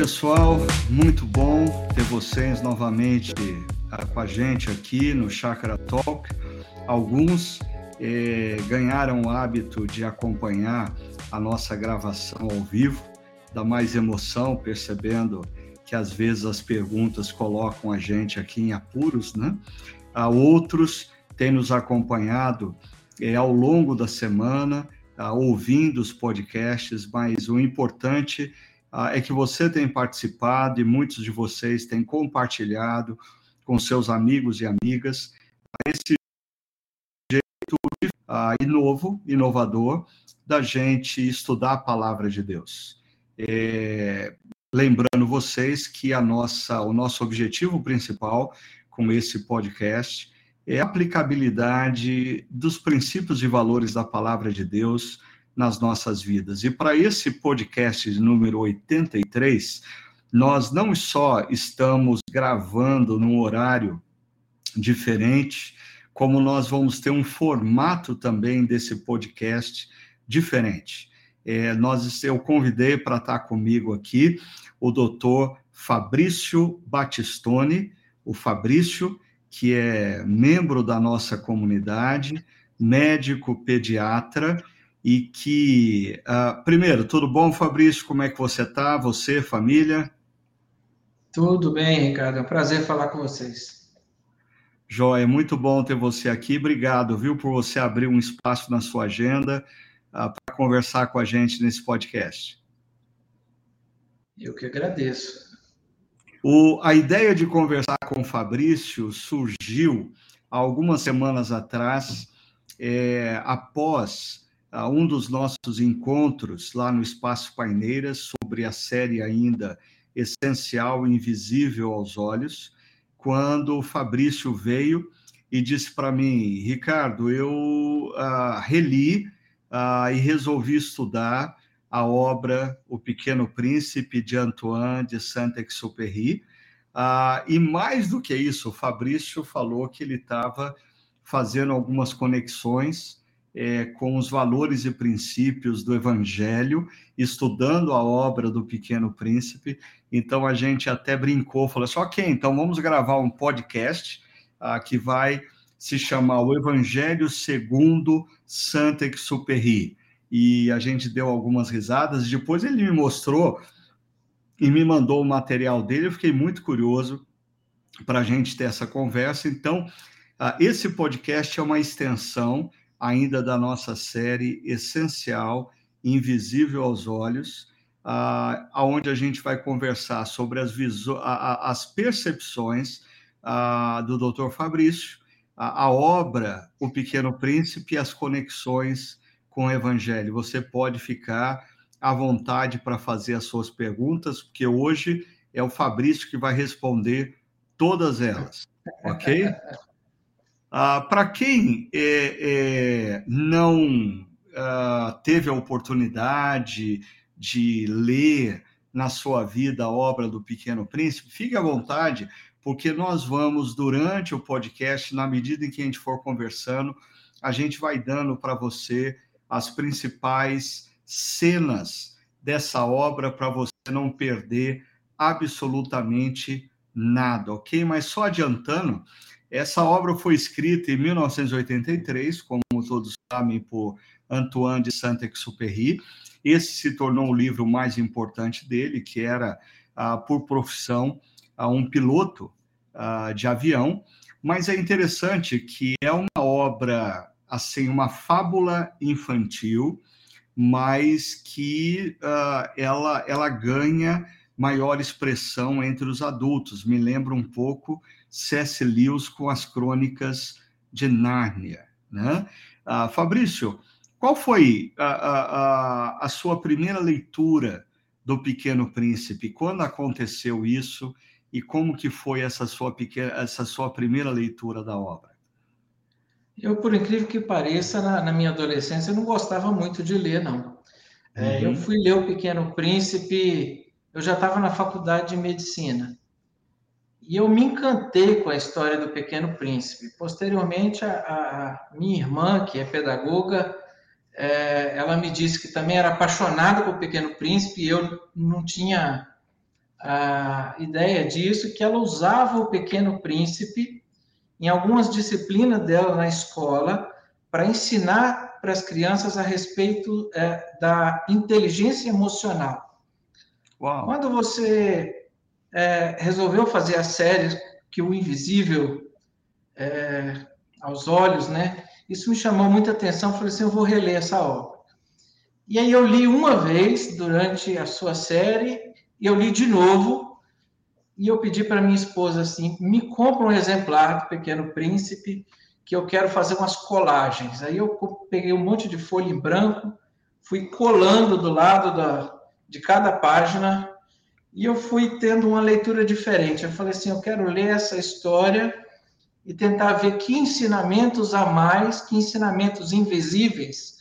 pessoal, muito bom ter vocês novamente uh, com a gente aqui no Chakra Talk. Alguns eh, ganharam o hábito de acompanhar a nossa gravação ao vivo, dá mais emoção, percebendo que às vezes as perguntas colocam a gente aqui em apuros, né? Uh, outros têm nos acompanhado eh, ao longo da semana, uh, ouvindo os podcasts, mas o importante ah, é que você tem participado e muitos de vocês têm compartilhado com seus amigos e amigas esse jeito ah, novo, inovador, da gente estudar a palavra de Deus. É, lembrando vocês que a nossa, o nosso objetivo principal com esse podcast é a aplicabilidade dos princípios e valores da palavra de Deus nas nossas vidas. E para esse podcast número 83, nós não só estamos gravando num horário diferente, como nós vamos ter um formato também desse podcast diferente. É, nós, eu convidei para estar comigo aqui o doutor Fabrício Batistone, o Fabrício, que é membro da nossa comunidade, médico pediatra, e que, uh, primeiro, tudo bom, Fabrício? Como é que você está? Você, família? Tudo bem, Ricardo. É um prazer falar com vocês. Joia, muito bom ter você aqui. Obrigado, viu, por você abrir um espaço na sua agenda uh, para conversar com a gente nesse podcast. Eu que agradeço. O, a ideia de conversar com o Fabrício surgiu algumas semanas atrás, é, após uh, um dos nossos encontros lá no Espaço Paineiras sobre a série ainda essencial invisível aos olhos, quando o Fabrício veio e disse para mim, Ricardo, eu uh, reli uh, e resolvi estudar a obra O Pequeno Príncipe de Antoine de Saint-Exupéry. Uh, e mais do que isso, o Fabrício falou que ele estava fazendo algumas conexões é, com os valores e princípios do Evangelho, estudando a obra do Pequeno Príncipe. Então a gente até brincou, falou assim: ok, então vamos gravar um podcast ah, que vai se chamar O Evangelho segundo Saint-Exupéry. E a gente deu algumas risadas. Depois ele me mostrou e me mandou o material dele. Eu fiquei muito curioso para a gente ter essa conversa. Então, ah, esse podcast é uma extensão ainda da nossa série essencial, invisível aos olhos, uh, aonde a gente vai conversar sobre as, as percepções uh, do Dr. Fabrício, a, a obra O Pequeno Príncipe e as conexões com o Evangelho. Você pode ficar à vontade para fazer as suas perguntas, porque hoje é o Fabrício que vai responder todas elas, ok? Ah, Para quem é, é, não ah, teve a oportunidade de ler na sua vida a obra do Pequeno Príncipe, fique à vontade, porque nós vamos, durante o podcast, na medida em que a gente for conversando, a gente vai dando para você as principais cenas dessa obra para você não perder absolutamente nada, ok? Mas só adiantando, essa obra foi escrita em 1983, como todos sabem, por Antoine de Saint-Exupéry. Esse se tornou o livro mais importante dele, que era, ah, por profissão, ah, um piloto ah, de avião. Mas é interessante que é uma obra, assim, uma fábula infantil, mas que ela, ela ganha maior expressão entre os adultos. Me lembra um pouco C.S. Lewis com as crônicas de Nárnia. Né? Ah, Fabrício, qual foi a, a, a, sua primeira leitura do Pequeno Príncipe? Quando aconteceu isso e como que foi essa sua, pequena, essa sua primeira leitura da obra? Eu, por incrível que pareça, na, na minha adolescência, eu não gostava muito de ler, não. É, uhum. Eu fui ler O Pequeno Príncipe, eu já estava na faculdade de medicina. E eu me encantei com a história do Pequeno Príncipe. Posteriormente, a, a minha irmã, que é pedagoga, é, ela me disse que também era apaixonada pelo Pequeno Príncipe e eu não tinha a ideia disso que ela usava o Pequeno Príncipe em algumas disciplinas dela na escola para ensinar para as crianças a respeito é, da inteligência emocional. Uau. Quando você é, resolveu fazer a série que o invisível é, aos olhos, né? Isso me chamou muita atenção. Falei assim, eu vou reler essa obra. E aí eu li uma vez durante a sua série e eu li de novo. E eu pedi para minha esposa assim, me compra um exemplar do Pequeno Príncipe que eu quero fazer umas colagens. Aí eu peguei um monte de folha em branco, fui colando do lado da, de cada página e eu fui tendo uma leitura diferente. Eu falei assim, eu quero ler essa história e tentar ver que ensinamentos a mais, que ensinamentos invisíveis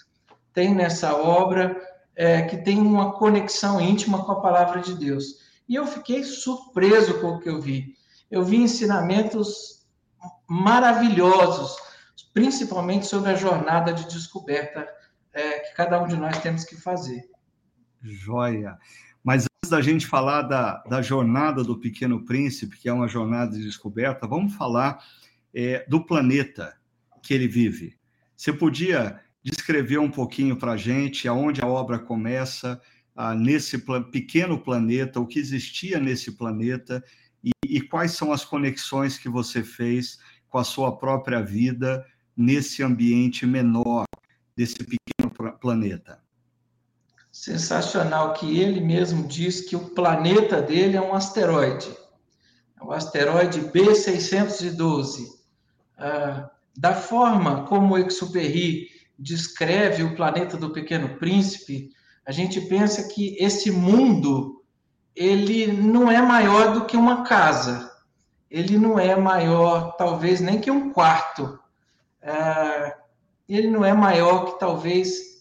tem nessa obra, é, que tem uma conexão íntima com a palavra de Deus. E eu fiquei surpreso com o que eu vi. Eu vi ensinamentos maravilhosos, principalmente sobre a jornada de descoberta é, que cada um de nós temos que fazer. Joia! Mas antes da gente falar da, da jornada do Pequeno Príncipe, que é uma jornada de descoberta, vamos falar é, do planeta que ele vive. Você podia descrever um pouquinho para a gente aonde a obra começa, ah, nesse pequeno planeta, o que existia nesse planeta e, e quais são as conexões que você fez com a sua própria vida nesse ambiente menor desse pequeno planeta. Sensacional que ele mesmo diz que o planeta dele é um asteroide. É o asteroide B612. Ah, da forma como o Exupéry descreve o planeta do Pequeno Príncipe, a gente pensa que esse mundo ele não é maior do que uma casa. Ele não é maior, talvez, nem que um quarto. É, ele não é maior que talvez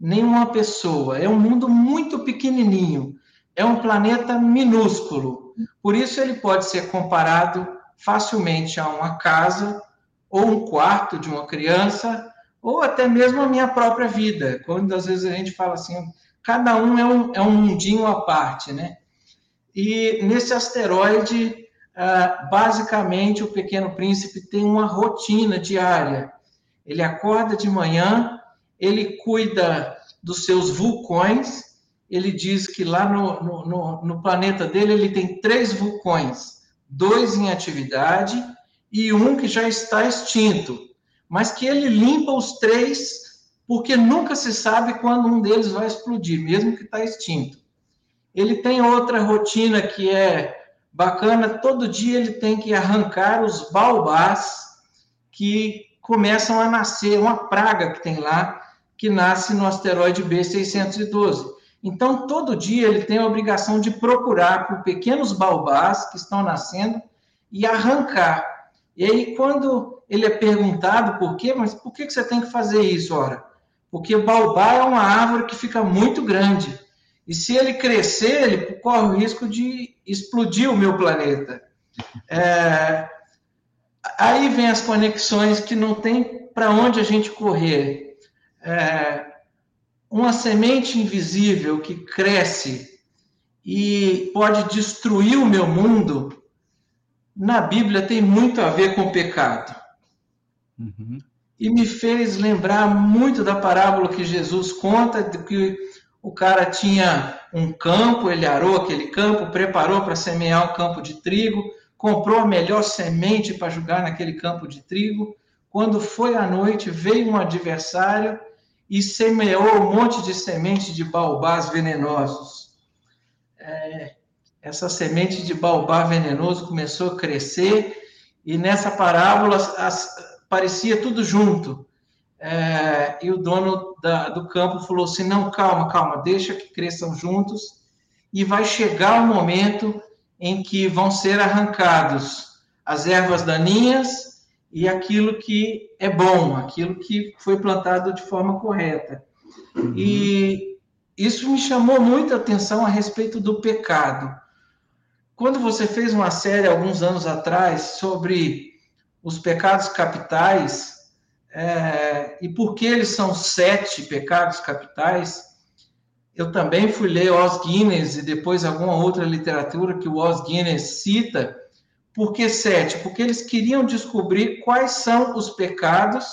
nenhuma pessoa. É um mundo muito pequenininho. É um planeta minúsculo. Por isso ele pode ser comparado facilmente a uma casa ou um quarto de uma criança ou até mesmo a minha própria vida. Quando às vezes a gente fala assim, cada um é um, é um mundinho à parte, né? E nesse asteroide, ah, basicamente, o Pequeno Príncipe tem uma rotina diária. Ele acorda de manhã, ele cuida dos seus vulcões. Ele diz que lá no, no, no planeta dele ele tem três vulcões, dois em atividade e um que já está extinto mas que ele limpa os três, porque nunca se sabe quando um deles vai explodir, mesmo que está extinto. Ele tem outra rotina que é bacana, todo dia ele tem que arrancar os baobás que começam a nascer, uma praga que tem lá, que nasce no asteroide B612. Então, todo dia ele tem a obrigação de procurar por pequenos baobás que estão nascendo e arrancar. E aí, quando ele é perguntado por quê, mas por que você tem que fazer isso, ora? Porque o baobá é uma árvore que fica muito grande. E se ele crescer, ele corre o risco de explodir o meu planeta. É... Aí vem as conexões que não tem para onde a gente correr. É... Uma semente invisível que cresce e pode destruir o meu mundo, na Bíblia tem muito a ver com o pecado. Uhum. E me fez lembrar muito da parábola que Jesus conta, de que o cara tinha um campo, ele arou aquele campo, preparou para semear um campo de trigo, comprou a melhor semente para jogar naquele campo de trigo. Quando foi à noite, veio um adversário e semeou um monte de sementes de baobás venenosos. É, essa semente de baobá venenoso começou a crescer e nessa parábola as, parecia tudo junto. É, e o dono da, do campo falou assim: não, calma, calma, deixa que cresçam juntos, e vai chegar o momento em que vão ser arrancados as ervas daninhas e aquilo que é bom, aquilo que foi plantado de forma correta. Uhum. E isso me chamou muita atenção a respeito do pecado. Quando você fez uma série alguns anos atrás sobre os pecados capitais, é, e por que eles são sete pecados capitais, eu também fui ler Os Guinness e depois alguma outra literatura que o Os Guinness cita. Por que sete? Porque eles queriam descobrir quais são os pecados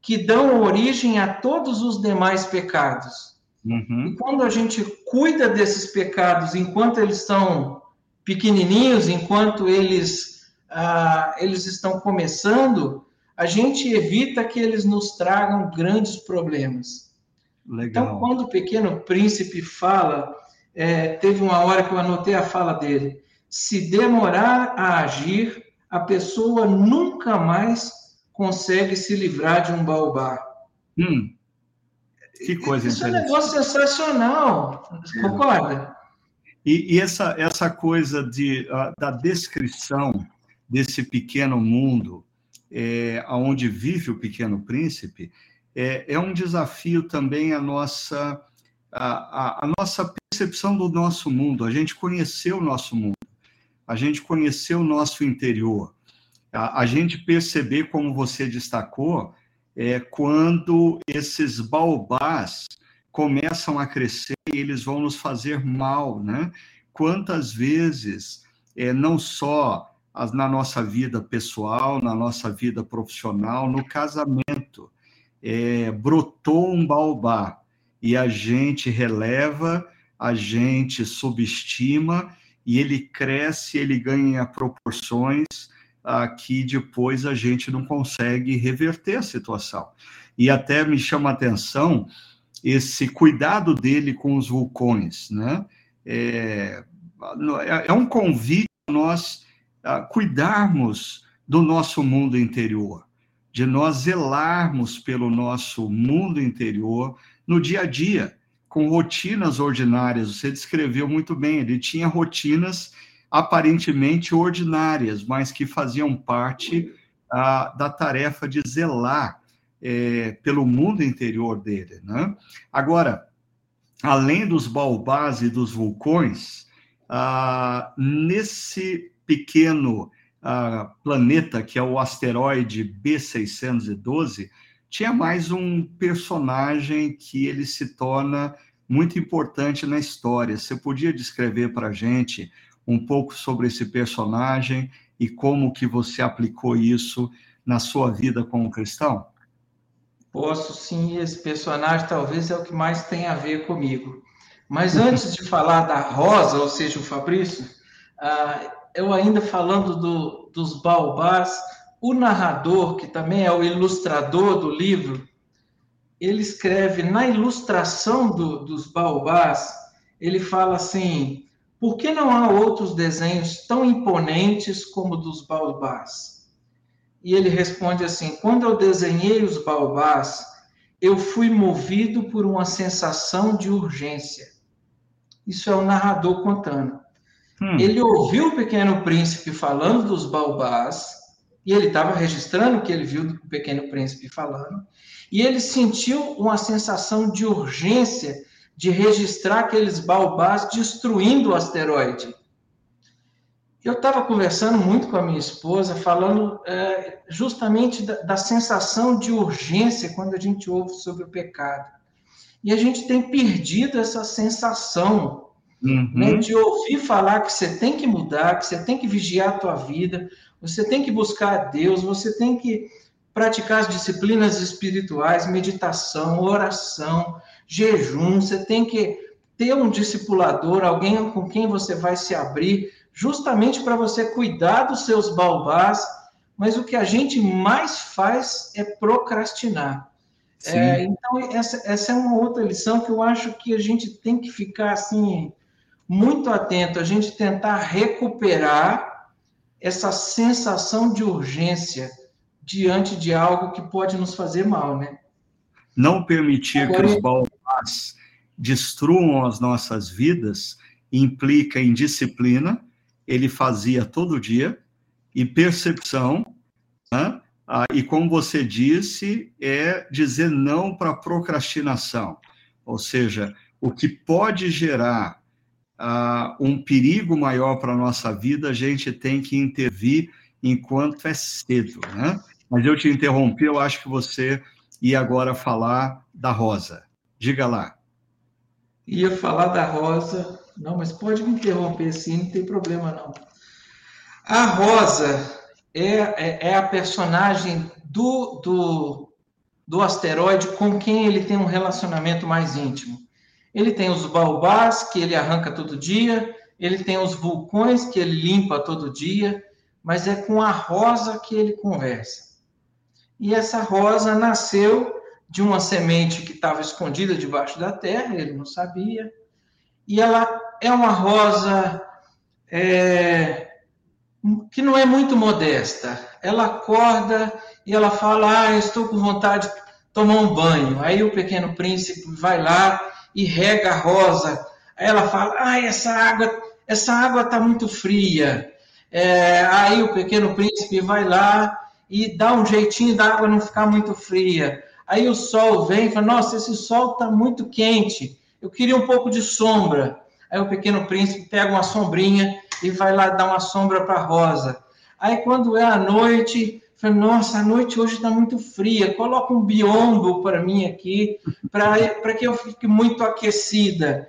que dão origem a todos os demais pecados. Uhum. E quando a gente cuida desses pecados enquanto eles estão pequenininhos, enquanto eles, ah, eles estão começando, a gente evita que eles nos tragam grandes problemas. Legal. Então, quando o pequeno príncipe fala, é, teve uma hora que eu anotei a fala dele: se demorar a agir, a pessoa nunca mais consegue se livrar de um baobá. Hum, que coisa Isso é um negócio sensacional, concorda? E, e, essa, essa coisa de, da descrição desse pequeno mundo, é, onde vive o pequeno príncipe, é, é um desafio também a nossa, a, a, a nossa percepção do nosso mundo, a gente conheceu o nosso mundo, a gente conheceu o nosso interior, a, a gente perceber, como você destacou, é, quando esses baobás começam a crescer e eles vão nos fazer mal, né? Quantas vezes, é, não só as, na nossa vida pessoal, na nossa vida profissional, no casamento, é, brotou um baobá e a gente releva, a gente subestima e ele cresce, ele ganha proporções que depois a gente não consegue reverter a situação. E até me chama a atenção esse cuidado dele com os vulcões, né? É, é um convite a nós a cuidarmos do nosso mundo interior, de nós zelarmos pelo nosso mundo interior no dia a dia, com rotinas ordinárias. Você descreveu muito bem, ele tinha rotinas aparentemente ordinárias, mas que faziam parte ah, da tarefa de zelar é, pelo mundo interior dele. Né? Agora, além dos baobás e dos vulcões, ah, nesse pequeno ah, planeta, que é o asteroide B612, tinha mais um personagem que ele se torna muito importante na história. Você podia descrever para a gente um pouco sobre esse personagem e como que você aplicou isso na sua vida como cristão? Posso sim, esse personagem talvez é o que mais tem a ver comigo. Mas antes de falar da Rosa, ou seja, o Fabrício, uh, eu ainda falando do, dos baobás, o narrador, que também é o ilustrador do livro, ele escreve na ilustração do, dos baobás, ele fala assim: por que não há outros desenhos tão imponentes como dos baobás? E ele responde assim: Quando eu desenhei os baobás, eu fui movido por uma sensação de urgência. Isso é o narrador contando. Hum. Ele ouviu o pequeno príncipe falando dos baobás, e ele estava registrando o que ele viu do pequeno príncipe falando, e ele sentiu uma sensação de urgência de registrar aqueles baobás destruindo o asteroide. Eu estava conversando muito com a minha esposa, falando é, justamente da, da, sensação de urgência quando a gente ouve sobre o pecado. E a gente tem perdido essa sensação uhum. né, de ouvir falar que você tem que mudar, que você tem que vigiar a tua vida, você tem que buscar a Deus, você tem que praticar as disciplinas espirituais, meditação, oração, jejum, você tem que ter um discipulador, alguém com quem você vai se abrir, justamente para você cuidar dos seus baobás, mas o que a gente mais faz é procrastinar. É, então, essa, essa é uma outra lição que eu acho que a gente tem que ficar assim, muito atento, a gente tentar recuperar essa sensação de urgência diante de algo que pode nos fazer mal, né? Não permitir Agora, que os baobás destruam as nossas vidas implica em disciplina, ele fazia todo dia, e percepção, né? ah, e como você disse, é dizer não para procrastinação, ou seja, o que pode gerar ah, um perigo maior para a nossa vida, a gente tem que intervir enquanto é cedo, né? Mas eu te interrompi, eu acho que você ia agora falar da Rosa. Diga lá. ia falar da Rosa. Não, mas pode me interromper sim, não tem problema não. A Rosa é, é, é a personagem do, do, do asteroide com quem ele tem um relacionamento mais íntimo. Ele tem os baobás, que ele arranca todo dia, ele tem os vulcões, que ele limpa todo dia, mas é com a rosa que ele conversa. E essa rosa nasceu de uma semente que estava escondida debaixo da terra, ele não sabia. E ela é uma rosa é, que não é muito modesta. Ela acorda e ela fala: Ah, estou com vontade de tomar um banho. Aí o pequeno príncipe vai lá e rega a rosa. Aí ela fala: Ah, essa água, essa água está muito fria. É, aí o pequeno príncipe vai lá e dá um jeitinho da água não ficar muito fria. Aí o sol vem e fala: Nossa, esse sol está muito quente. Eu queria um pouco de sombra. Aí o pequeno príncipe pega uma sombrinha e vai lá dar uma sombra para a rosa. Aí quando é a noite, fala, nossa, a noite hoje está muito fria, coloca um biombo para mim aqui, para que eu fique muito aquecida.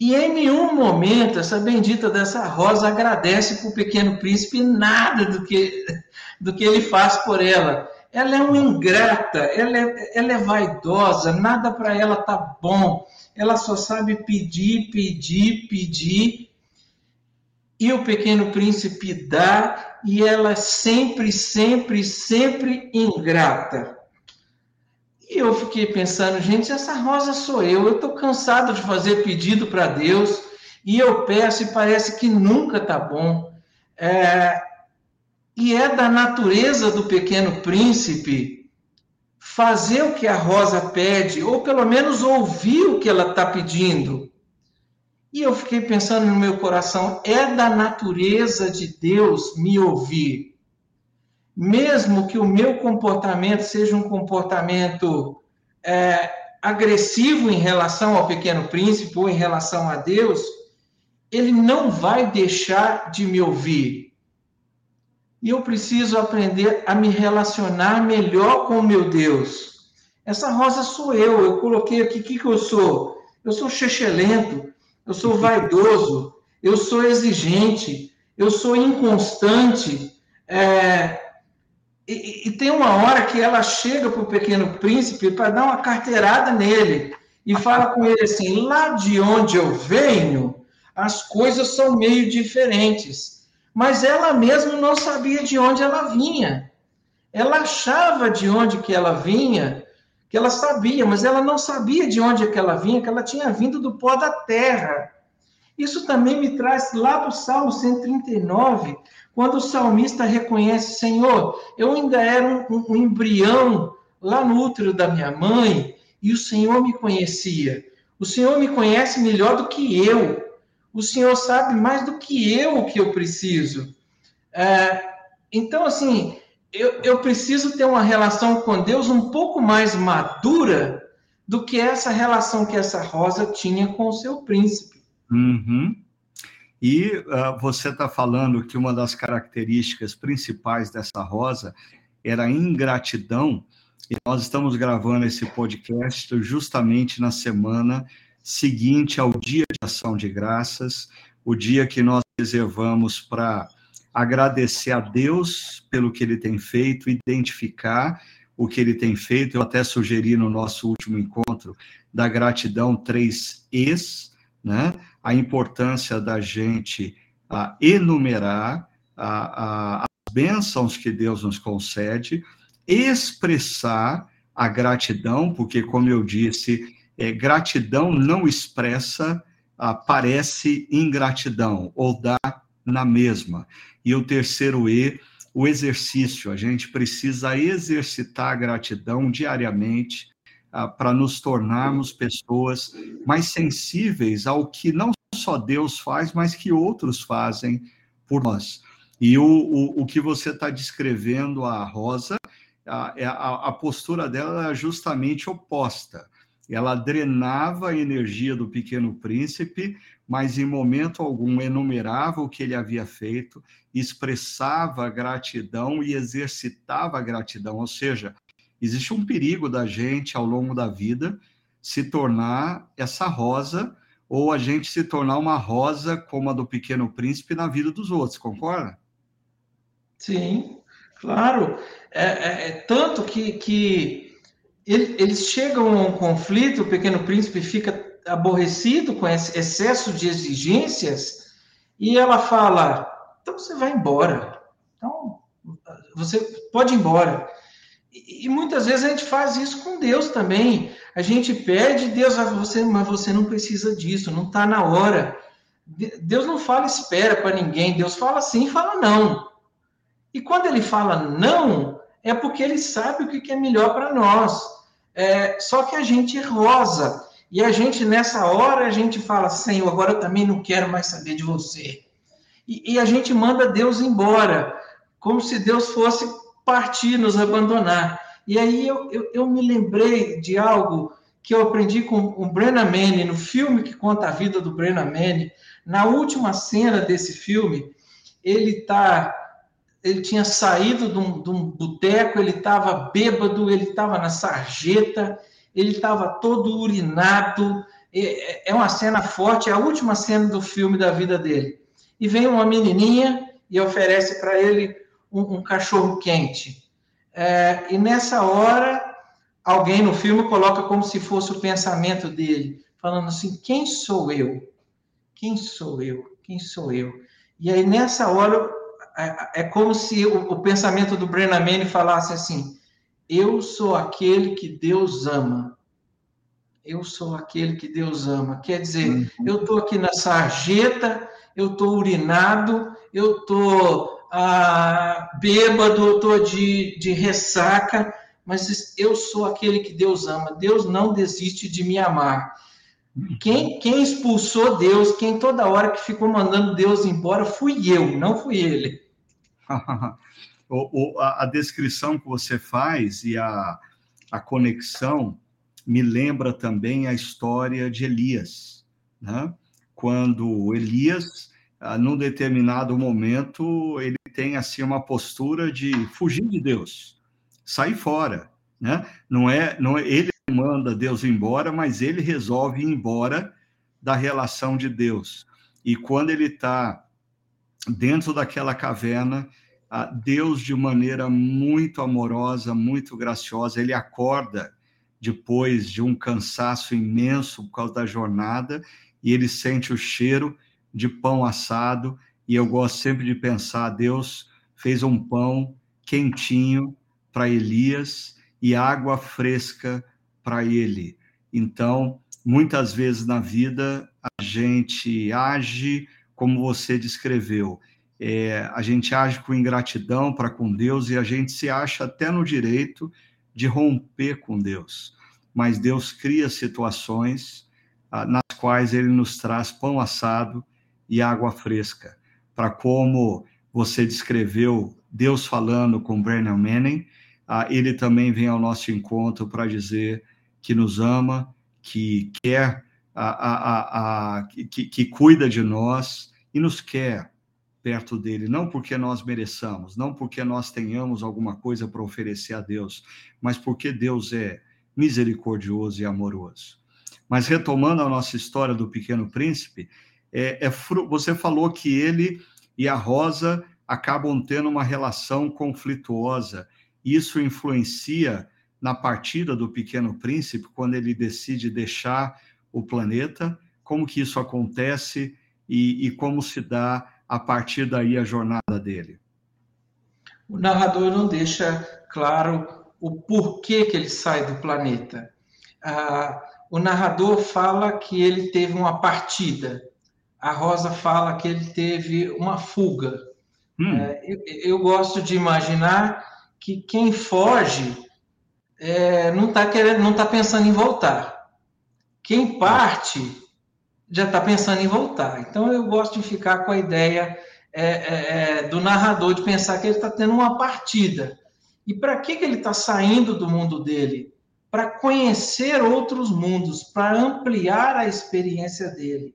E em nenhum momento essa bendita dessa rosa agradece para o pequeno príncipe nada do que, do que ele faz por ela. Ela é uma ingrata, ela é, ela é vaidosa, nada para ela tá bom. Ela só sabe pedir, pedir, pedir. E o pequeno príncipe dá, e ela sempre, sempre, sempre ingrata. E eu fiquei pensando, gente, essa rosa sou eu. Eu estou cansado de fazer pedido para Deus e eu peço e parece que nunca tá bom. É, e é da natureza do pequeno príncipe fazer o que a rosa pede, ou pelo menos ouvir o que ela está pedindo. E eu fiquei pensando no meu coração: é da natureza de Deus me ouvir. Mesmo que o meu comportamento seja um comportamento é, agressivo em relação ao pequeno príncipe ou em relação a Deus, ele não vai deixar de me ouvir e eu preciso aprender a me relacionar melhor com o meu Deus. Essa rosa sou eu, eu coloquei aqui, o que, que eu sou? Eu sou chechelento, eu sou vaidoso, eu sou exigente, eu sou inconstante. É... E, e, tem uma hora que ela chega para o pequeno príncipe para dar uma carteirada nele e fala com ele assim: lá de onde eu venho, as coisas são meio diferentes mas ela mesma não sabia de onde ela vinha. Ela achava de onde que ela vinha, que ela sabia, mas ela não sabia de onde que ela vinha, que ela tinha vindo do pó da terra. Isso também me traz lá para o Salmo 139, quando o salmista reconhece, Senhor, eu ainda era um, um embrião lá no útero da minha mãe, e o Senhor me conhecia. O Senhor me conhece melhor do que eu o Senhor sabe mais do que eu o que eu preciso. É, então, assim, eu, eu preciso ter uma relação com Deus um pouco mais madura do que essa relação que essa rosa tinha com o seu príncipe. Uhum. E uh, você está falando que uma das características principais dessa rosa era a ingratidão, e nós estamos gravando esse podcast justamente na semana seguinte ao dia de ação de graças, o dia que nós reservamos para agradecer a Deus pelo que ele tem feito, identificar o que ele tem feito. Eu até sugeri no nosso último encontro da gratidão três Es, né? A importância da gente a, enumerar a, a, as bênçãos que Deus nos concede, expressar a gratidão, porque, como eu disse, é, gratidão não expressa ah, parece ingratidão ou dá na mesma. E o terceiro E, o exercício. A gente precisa exercitar a gratidão diariamente ah, para nos tornarmos pessoas mais sensíveis ao que não só Deus faz, mas que outros fazem por nós. E o, o, o que você está descrevendo, a Rosa, a, a, a postura dela é justamente oposta ela drenava a energia do pequeno príncipe, mas em momento algum enumerava o que ele havia feito, expressava gratidão e exercitava gratidão. Ou seja, existe um perigo da gente ao longo da vida se tornar essa rosa, ou a gente se tornar uma rosa como a do Pequeno Príncipe na vida dos outros, concorda? Sim, claro. É, é, é tanto que, que eles chegam a um conflito, o Pequeno Príncipe fica aborrecido com esse excesso de exigências, e ela fala: então você vai embora. Então, você pode ir embora. E, muitas vezes a gente faz isso com Deus também. A gente pede, Deus, ah, você, mas você não precisa disso, não está na hora. Deus não fala espera para ninguém, Deus fala sim fala não. E quando ele fala não, é porque ele sabe o que é melhor para nós. É, só que a gente rosa. E a gente, nessa hora, a gente fala, Senhor, agora eu também não quero mais saber de você. E, e a gente manda Deus embora, como se Deus fosse partir, nos abandonar. E aí eu, eu, eu me lembrei de algo que eu aprendi com o Brennan Manning, no filme que conta a vida do Brennan Manning. Na última cena desse filme, ele tá ele tinha saído de um, um boteco, ele estava bêbado, ele estava na sarjeta, ele estava todo urinado. É, é uma cena forte, é a última cena do filme da vida dele. E vem uma menininha e oferece para ele um, um cachorro quente. É, e nessa hora, alguém no filme coloca como se fosse o pensamento dele, falando assim: quem sou eu? Quem sou eu? Quem sou eu? E aí nessa hora é, é como se o, o, pensamento do Brennan Manning falasse assim: eu sou aquele que Deus ama. Eu sou aquele que Deus ama. Quer dizer, uhum. eu estou aqui na sarjeta, eu estou urinado, eu estou ah, bêbado, estou de, de ressaca, mas eu sou aquele que Deus ama. Deus não desiste de me amar. Quem, quem expulsou Deus, quem toda hora que ficou mandando Deus embora, fui eu, não fui ele. o, o, a, a, descrição que você faz e a, a conexão me lembra também a história de Elias, né? quando Elias ah, num determinado momento, ele tem assim uma postura de fugir de Deus, sair fora, né? Não é, não é ele manda Deus embora, mas ele resolve ir embora da relação de Deus. E quando ele está dentro daquela caverna, Deus de maneira muito amorosa, muito graciosa, ele acorda depois de um cansaço imenso por causa da jornada e ele sente o cheiro de pão assado, e eu gosto sempre de pensar: Deus fez um pão quentinho para Elias e água fresca para ele. Então, muitas vezes na vida, a gente age como você descreveu. É, a gente age com ingratidão para com Deus e a gente se acha até no direito de romper com Deus. Mas Deus cria situações ah, nas quais ele nos traz pão assado e água fresca, para como você descreveu Deus falando com Brennan Manning, ah, ele também vem ao nosso encontro para dizer que nos ama, que quer, a, a, a, que, que cuida de nós e nos quer perto dele, não porque nós mereçamos, não porque nós tenhamos alguma coisa para oferecer a Deus, mas porque Deus é misericordioso e amoroso. Mas retomando a nossa história do Pequeno Príncipe, é, é, você falou que ele e a Rosa acabam tendo uma relação conflituosa. Isso influencia na partida do Pequeno Príncipe, quando ele decide deixar o planeta? Como que isso acontece e, e como se dá a partir daí a jornada dele? O narrador não deixa claro o porquê que ele sai do planeta. Ah, o narrador fala que ele teve uma partida, a Rosa fala que ele teve uma fuga. Hum. É, eu, eu, gosto de imaginar que quem foge é, não está querendo, não está pensando em voltar. Quem parte já está pensando em voltar. Então eu gosto de ficar com a ideia é, é, é do narrador de pensar que ele está tendo uma partida. E para que, que ele está saindo do mundo dele? Para conhecer outros mundos, para ampliar a experiência dele.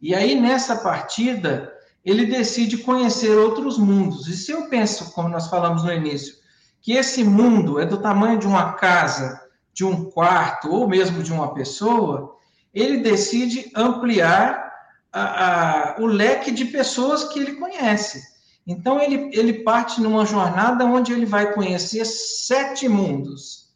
E aí, nessa partida, ele decide conhecer outros mundos. E se eu penso, como nós falamos no início, que esse mundo é do tamanho de uma casa, de um quarto ou mesmo de uma pessoa, ele decide ampliar a, a, o leque de pessoas que ele conhece. Então, ele, ele parte numa jornada onde ele vai conhecer sete mundos,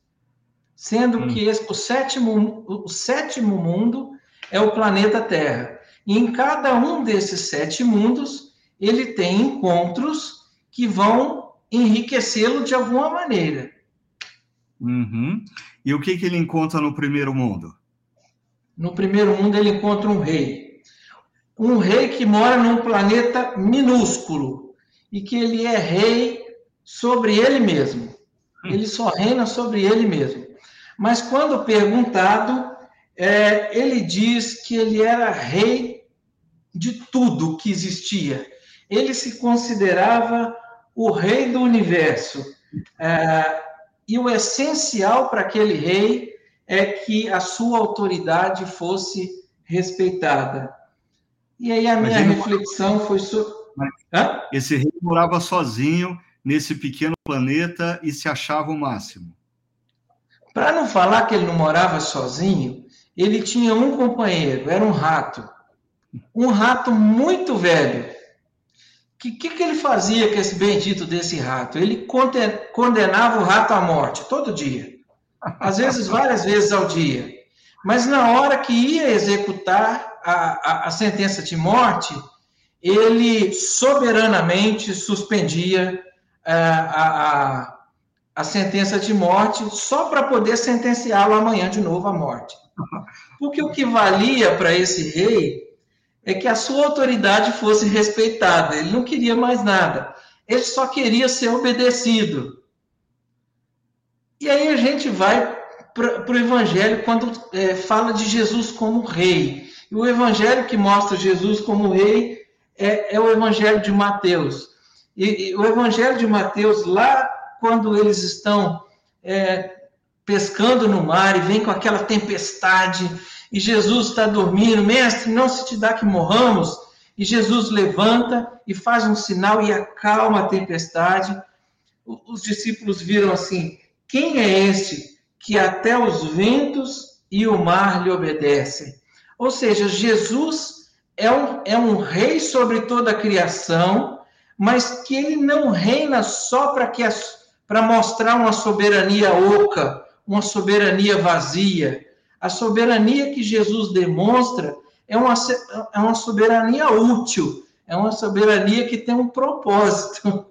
sendo hum. que esse, o, sétimo, o sétimo mundo é o planeta Terra. E em cada um desses sete mundos, ele tem encontros que vão enriquecê-lo de alguma maneira. Uhum. E o que, que ele encontra no primeiro mundo? No primeiro mundo, ele encontra um rei. Um rei que mora num planeta minúsculo, e que ele é rei sobre ele mesmo. Ele só reina sobre ele mesmo. Mas quando perguntado, é, ele diz que ele era rei de tudo que existia. Ele se considerava o rei do universo. É, e o essencial para aquele rei é que a sua autoridade fosse respeitada. E aí a minha reflexão foi sobre esse rei morava sozinho nesse pequeno planeta e se achava o máximo. Para não falar que ele não morava sozinho, ele tinha um companheiro, era um rato. Um rato muito velho. O que, que, que, ele fazia com esse bendito desse rato? Ele condenava o rato à morte todo dia. Às vezes, várias vezes ao dia. Mas na hora que ia executar a, a, a sentença de morte, ele soberanamente suspendia a, é, a, a sentença de morte só para poder sentenciá-lo amanhã de novo à morte. Porque o que valia para esse rei é que a sua autoridade fosse respeitada. Ele não queria mais nada. Ele só queria ser obedecido. E aí a gente vai para o Evangelho quando é, fala de Jesus como rei. E o Evangelho que mostra Jesus como rei é, é o Evangelho de Mateus. E, e, o Evangelho de Mateus, lá quando eles estão é, pescando no mar e vem com aquela tempestade, e Jesus está dormindo, mestre, não se te dá que morramos. E Jesus levanta e faz um sinal e acalma a tempestade. Os discípulos viram assim: quem é este que até os ventos e o mar lhe obedecem? Ou seja, Jesus é um, é um rei sobre toda a criação, mas que ele não reina só para mostrar uma soberania oca, uma soberania vazia. A soberania que Jesus demonstra é uma, é uma soberania útil, é uma soberania que tem um propósito.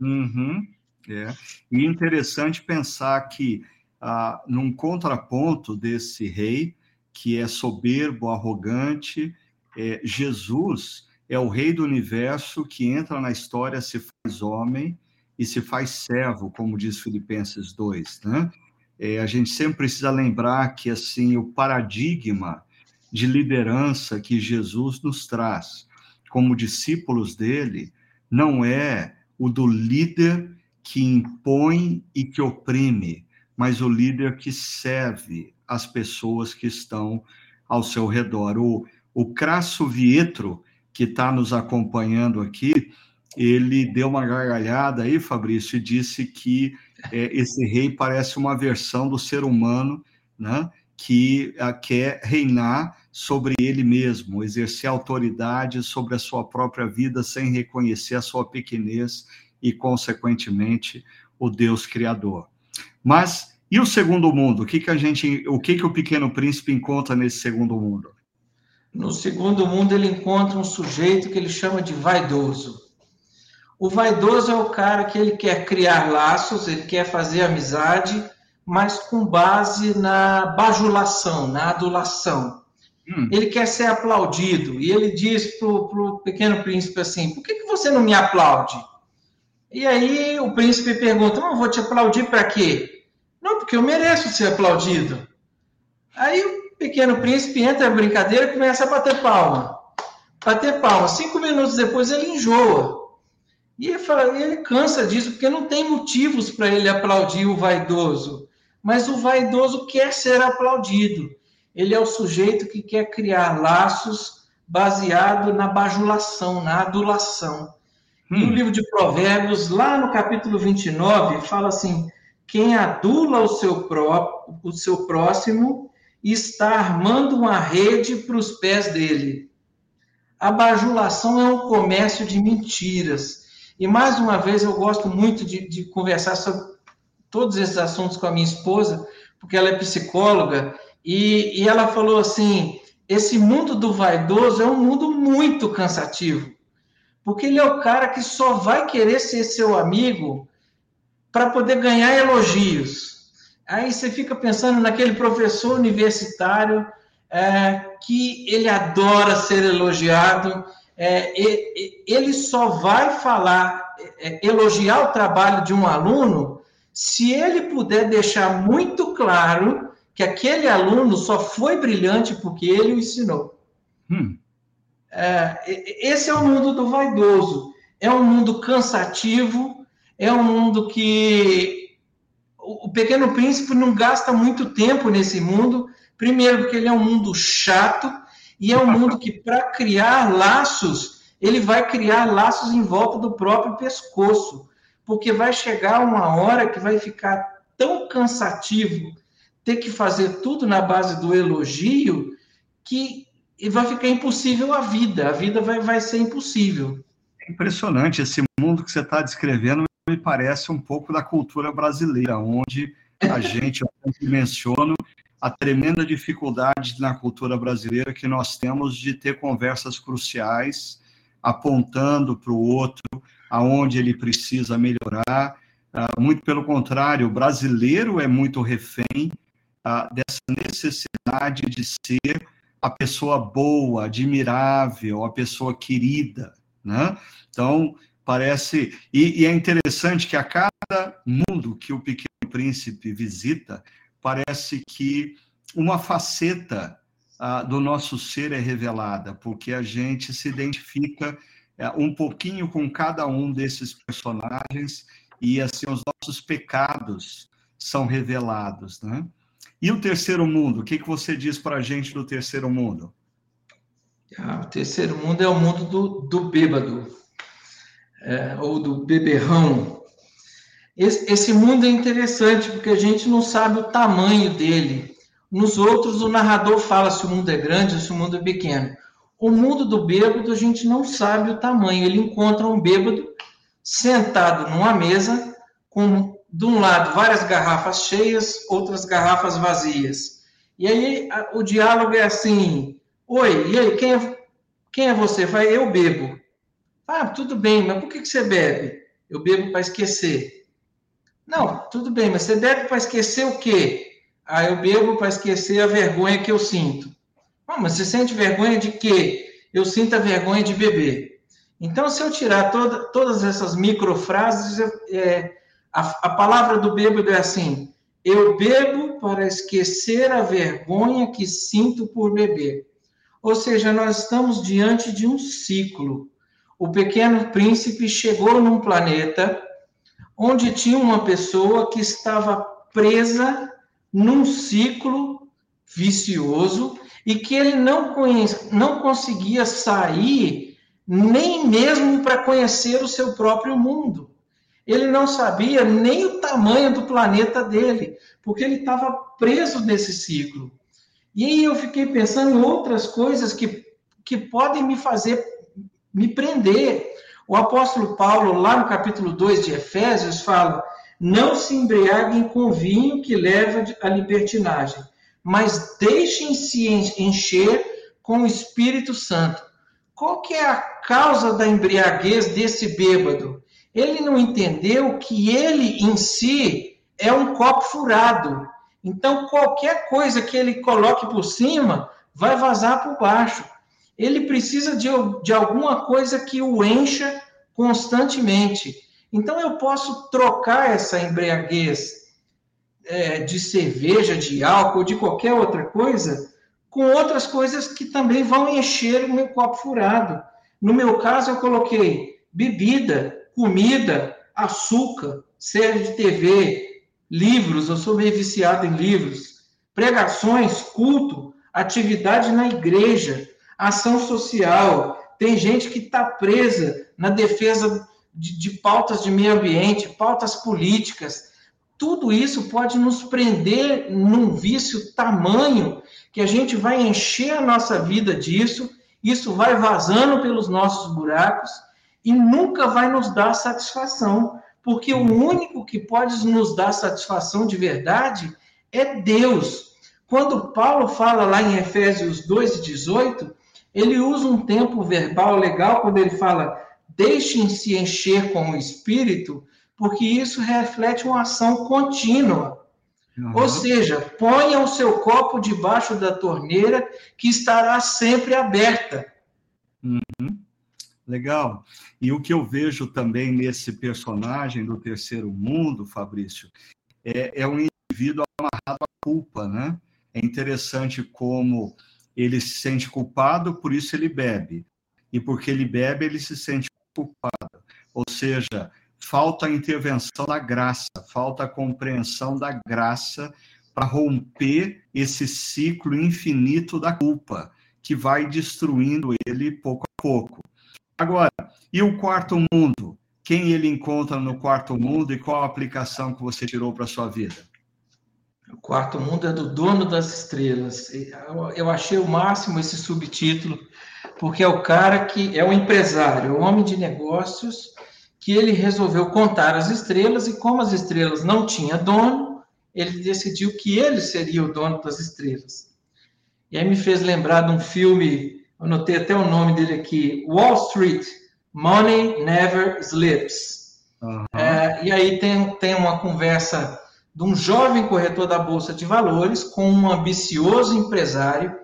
Uhum, é. E interessante pensar que, ah, num contraponto desse rei, que é soberbo, arrogante, é, Jesus é o rei do universo que entra na história, se faz homem e se faz servo, como diz Filipenses 2, né? É, a gente sempre precisa lembrar que, assim, o paradigma de liderança que Jesus nos traz como discípulos dele não é o do líder que impõe e que oprime, mas o líder que serve as pessoas que estão ao seu redor. O, o Crasso Vietro, que está nos acompanhando aqui, ele deu uma gargalhada aí, Fabrício, e disse que é, esse rei parece uma versão do ser humano, né, que a, quer reinar sobre ele mesmo, exercer autoridade sobre a sua própria vida sem reconhecer a sua pequenez e, consequentemente, o Deus criador. Mas e o segundo mundo? O que que a gente, o que que o pequeno príncipe encontra nesse segundo mundo? No segundo mundo, ele encontra um sujeito que ele chama de vaidoso. O vaidoso é o cara que ele quer criar laços, ele quer fazer amizade, mas com base na bajulação, na adulação. Hum. Ele quer ser aplaudido. E ele diz para o pequeno príncipe assim: por que, que você não me aplaude? E aí o príncipe pergunta: não, vou te aplaudir para quê? Não, porque eu mereço ser aplaudido. Aí pequeno príncipe entra na brincadeira e começa a bater palma. Bater palma. Cinco minutos depois ele enjoa. E ele, fala, ele cansa disso, porque não tem motivos para ele aplaudir o vaidoso. Mas o vaidoso quer ser aplaudido. Ele é o sujeito que quer criar laços baseado na bajulação, na adulação. Hum. No livro de Provérbios, lá no capítulo 29, fala assim: quem adula o seu, pró, o seu próximo está armando uma rede para os pés dele. A bajulação é um comércio de mentiras. E mais uma vez eu gosto muito de, de conversar sobre todos esses assuntos com a minha esposa, porque ela é psicóloga, e, e ela falou assim: esse mundo do vaidoso é um mundo muito cansativo, porque ele é o cara que só vai querer ser seu amigo para poder ganhar elogios. Aí você fica pensando naquele professor universitário é, que ele adora ser elogiado, é, ele só vai falar, é, elogiar o trabalho de um aluno se ele puder deixar muito claro que aquele aluno só foi brilhante porque ele o ensinou. Hum. É, esse é o mundo do vaidoso. É um mundo cansativo, é um mundo que o Pequeno Príncipe não gasta muito tempo nesse mundo. Primeiro, porque ele é um mundo chato, e é um mundo que, para criar laços, ele vai criar laços em volta do próprio pescoço, porque vai chegar uma hora que vai ficar tão cansativo ter que fazer tudo na base do elogio que vai ficar impossível a vida. A vida vai, vai ser impossível. É impressionante. Esse mundo que você está descrevendo me parece um pouco da cultura brasileira, onde a gente, eu menciono, a tremenda dificuldade na cultura brasileira que nós temos de ter conversas cruciais, apontando para o outro aonde ele precisa melhorar. Uh, muito pelo contrário, o brasileiro é muito refém uh, dessa necessidade de ser a pessoa boa, admirável, a pessoa querida, né? Então, parece... E, e é interessante que a cada mundo que o Pequeno Príncipe visita, parece que uma faceta ah, do nosso ser é revelada, porque a gente se identifica é, um pouquinho com cada um desses personagens e assim os nossos pecados são revelados, né? E o terceiro mundo? O que, que você diz para a gente do terceiro mundo? Ah, o terceiro mundo é o mundo do, do bêbado, é, ou do beberrão, esse, esse mundo é interessante porque a gente não sabe o tamanho dele. Nos outros, o narrador fala se o mundo é grande ou se o mundo é pequeno. O mundo do bêbado, a gente não sabe o tamanho. Ele encontra um bêbado sentado numa mesa, com, de um lado, várias garrafas cheias, outras garrafas vazias. E aí a, o diálogo é assim: Oi, e aí, quem é, quem é você? Vai, eu bebo. Ah, tudo bem, mas por que, que você bebe? Eu bebo para esquecer. Não, tudo bem, mas você bebe para esquecer o quê? Ah, eu bebo para esquecer a vergonha que eu sinto. Ah, mas você sente vergonha de quê? Eu sinto a vergonha de beber. Então, se eu tirar toda, todas essas microfrases, é, a, a palavra do bêbado é assim: eu bebo para esquecer a vergonha que sinto por beber. Ou seja, nós estamos diante de um ciclo. O pequeno príncipe chegou num planeta onde tinha uma pessoa que estava presa num ciclo vicioso e que ele não, não conseguia sair nem mesmo para conhecer o seu próprio mundo. Ele não sabia nem o tamanho do planeta dele, porque ele estava preso nesse ciclo. E aí eu fiquei pensando em outras coisas que, que podem me fazer me prender. O apóstolo Paulo, lá no capítulo 2 de Efésios, fala: Não se embriaguem com vinho que leva à libertinagem, mas deixem-se encher com o Espírito Santo. Qual que é a causa da embriaguez desse bêbado? Ele não entendeu que ele em si é um copo furado. Então, qualquer coisa que ele coloque por cima vai vazar por baixo ele precisa de, de alguma coisa que o encha constantemente. Então, eu posso trocar essa embriaguez é, de cerveja, de álcool, de qualquer outra coisa, com outras coisas que também vão encher o meu copo furado. No meu caso, eu coloquei bebida, comida, açúcar, série de TV, livros, eu sou meio viciado em livros, pregações, culto, atividade na igreja, ação social. Tem gente que está presa na defesa de, de, pautas de meio ambiente, pautas políticas. tudo isso pode nos prender num vício tamanho que a gente vai encher a nossa vida disso, isso vai vazando pelos nossos buracos e nunca vai nos dar satisfação, porque o único que pode nos dar satisfação de verdade é Deus. Quando Paulo fala lá em Efésios 2,18, ele usa um tempo verbal legal quando ele fala: deixem-se encher com o Espírito, porque isso reflete uma ação contínua. Uhum. Ou seja, ponha o seu copo debaixo da torneira que estará sempre aberta. Uhum. Legal. E o que eu vejo também nesse personagem do terceiro mundo, Fabrício, é, é um indivíduo amarrado à culpa, né? É interessante como ele se sente culpado, por isso ele bebe. E porque ele bebe, ele se sente culpado. Ou seja, falta a intervenção da graça, falta a compreensão da graça para romper esse ciclo infinito da culpa, que vai destruindo ele pouco a pouco. Agora, e o quarto mundo? Quem ele encontra no quarto mundo e qual a aplicação que você tirou para a sua vida? O quarto mundo é do dono das estrelas. Eu achei o máximo esse subtítulo, porque é o cara que é o empresário, o homem de negócios que ele resolveu contar as estrelas e como as estrelas não tinha dono, ele decidiu que ele seria o dono das estrelas. E aí me fez lembrar de um filme, anotei até o nome dele aqui, Wall Street, Money Never Sleeps. Uhum. É, e aí tem, tem uma conversa de um jovem corretor da Bolsa de Valores com um ambicioso empresário,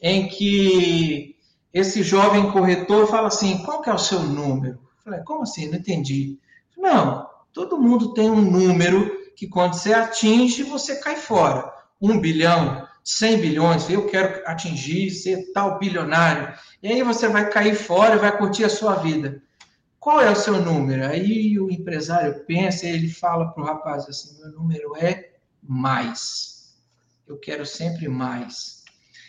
em que esse jovem corretor fala assim, qual que é o seu número? Falei, como assim? Não entendi. Não, todo mundo tem um número que quando você atinge, você cai fora. Um bilhão, cem bilhões, eu quero atingir, ser tal bilionário. E aí você vai cair fora e vai curtir a sua vida. Qual é o seu número? Aí o empresário pensa e ele fala para o rapaz assim: meu número é mais. Eu quero sempre mais.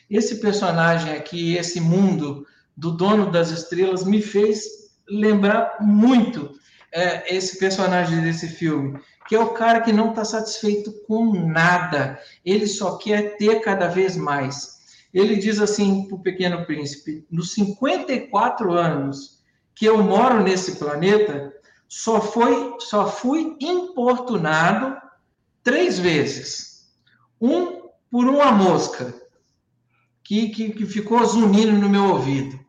Esse personagem aqui, esse mundo do dono das estrelas, me fez lembrar muito é, esse personagem desse filme, que é o cara que não está satisfeito com nada, ele só quer ter cada vez mais. Ele diz assim para o Pequeno Príncipe: nos 54 anos que eu moro nesse planeta, só, foi, só fui importunado três vezes. Um por uma mosca que, que, que ficou zunindo no meu ouvido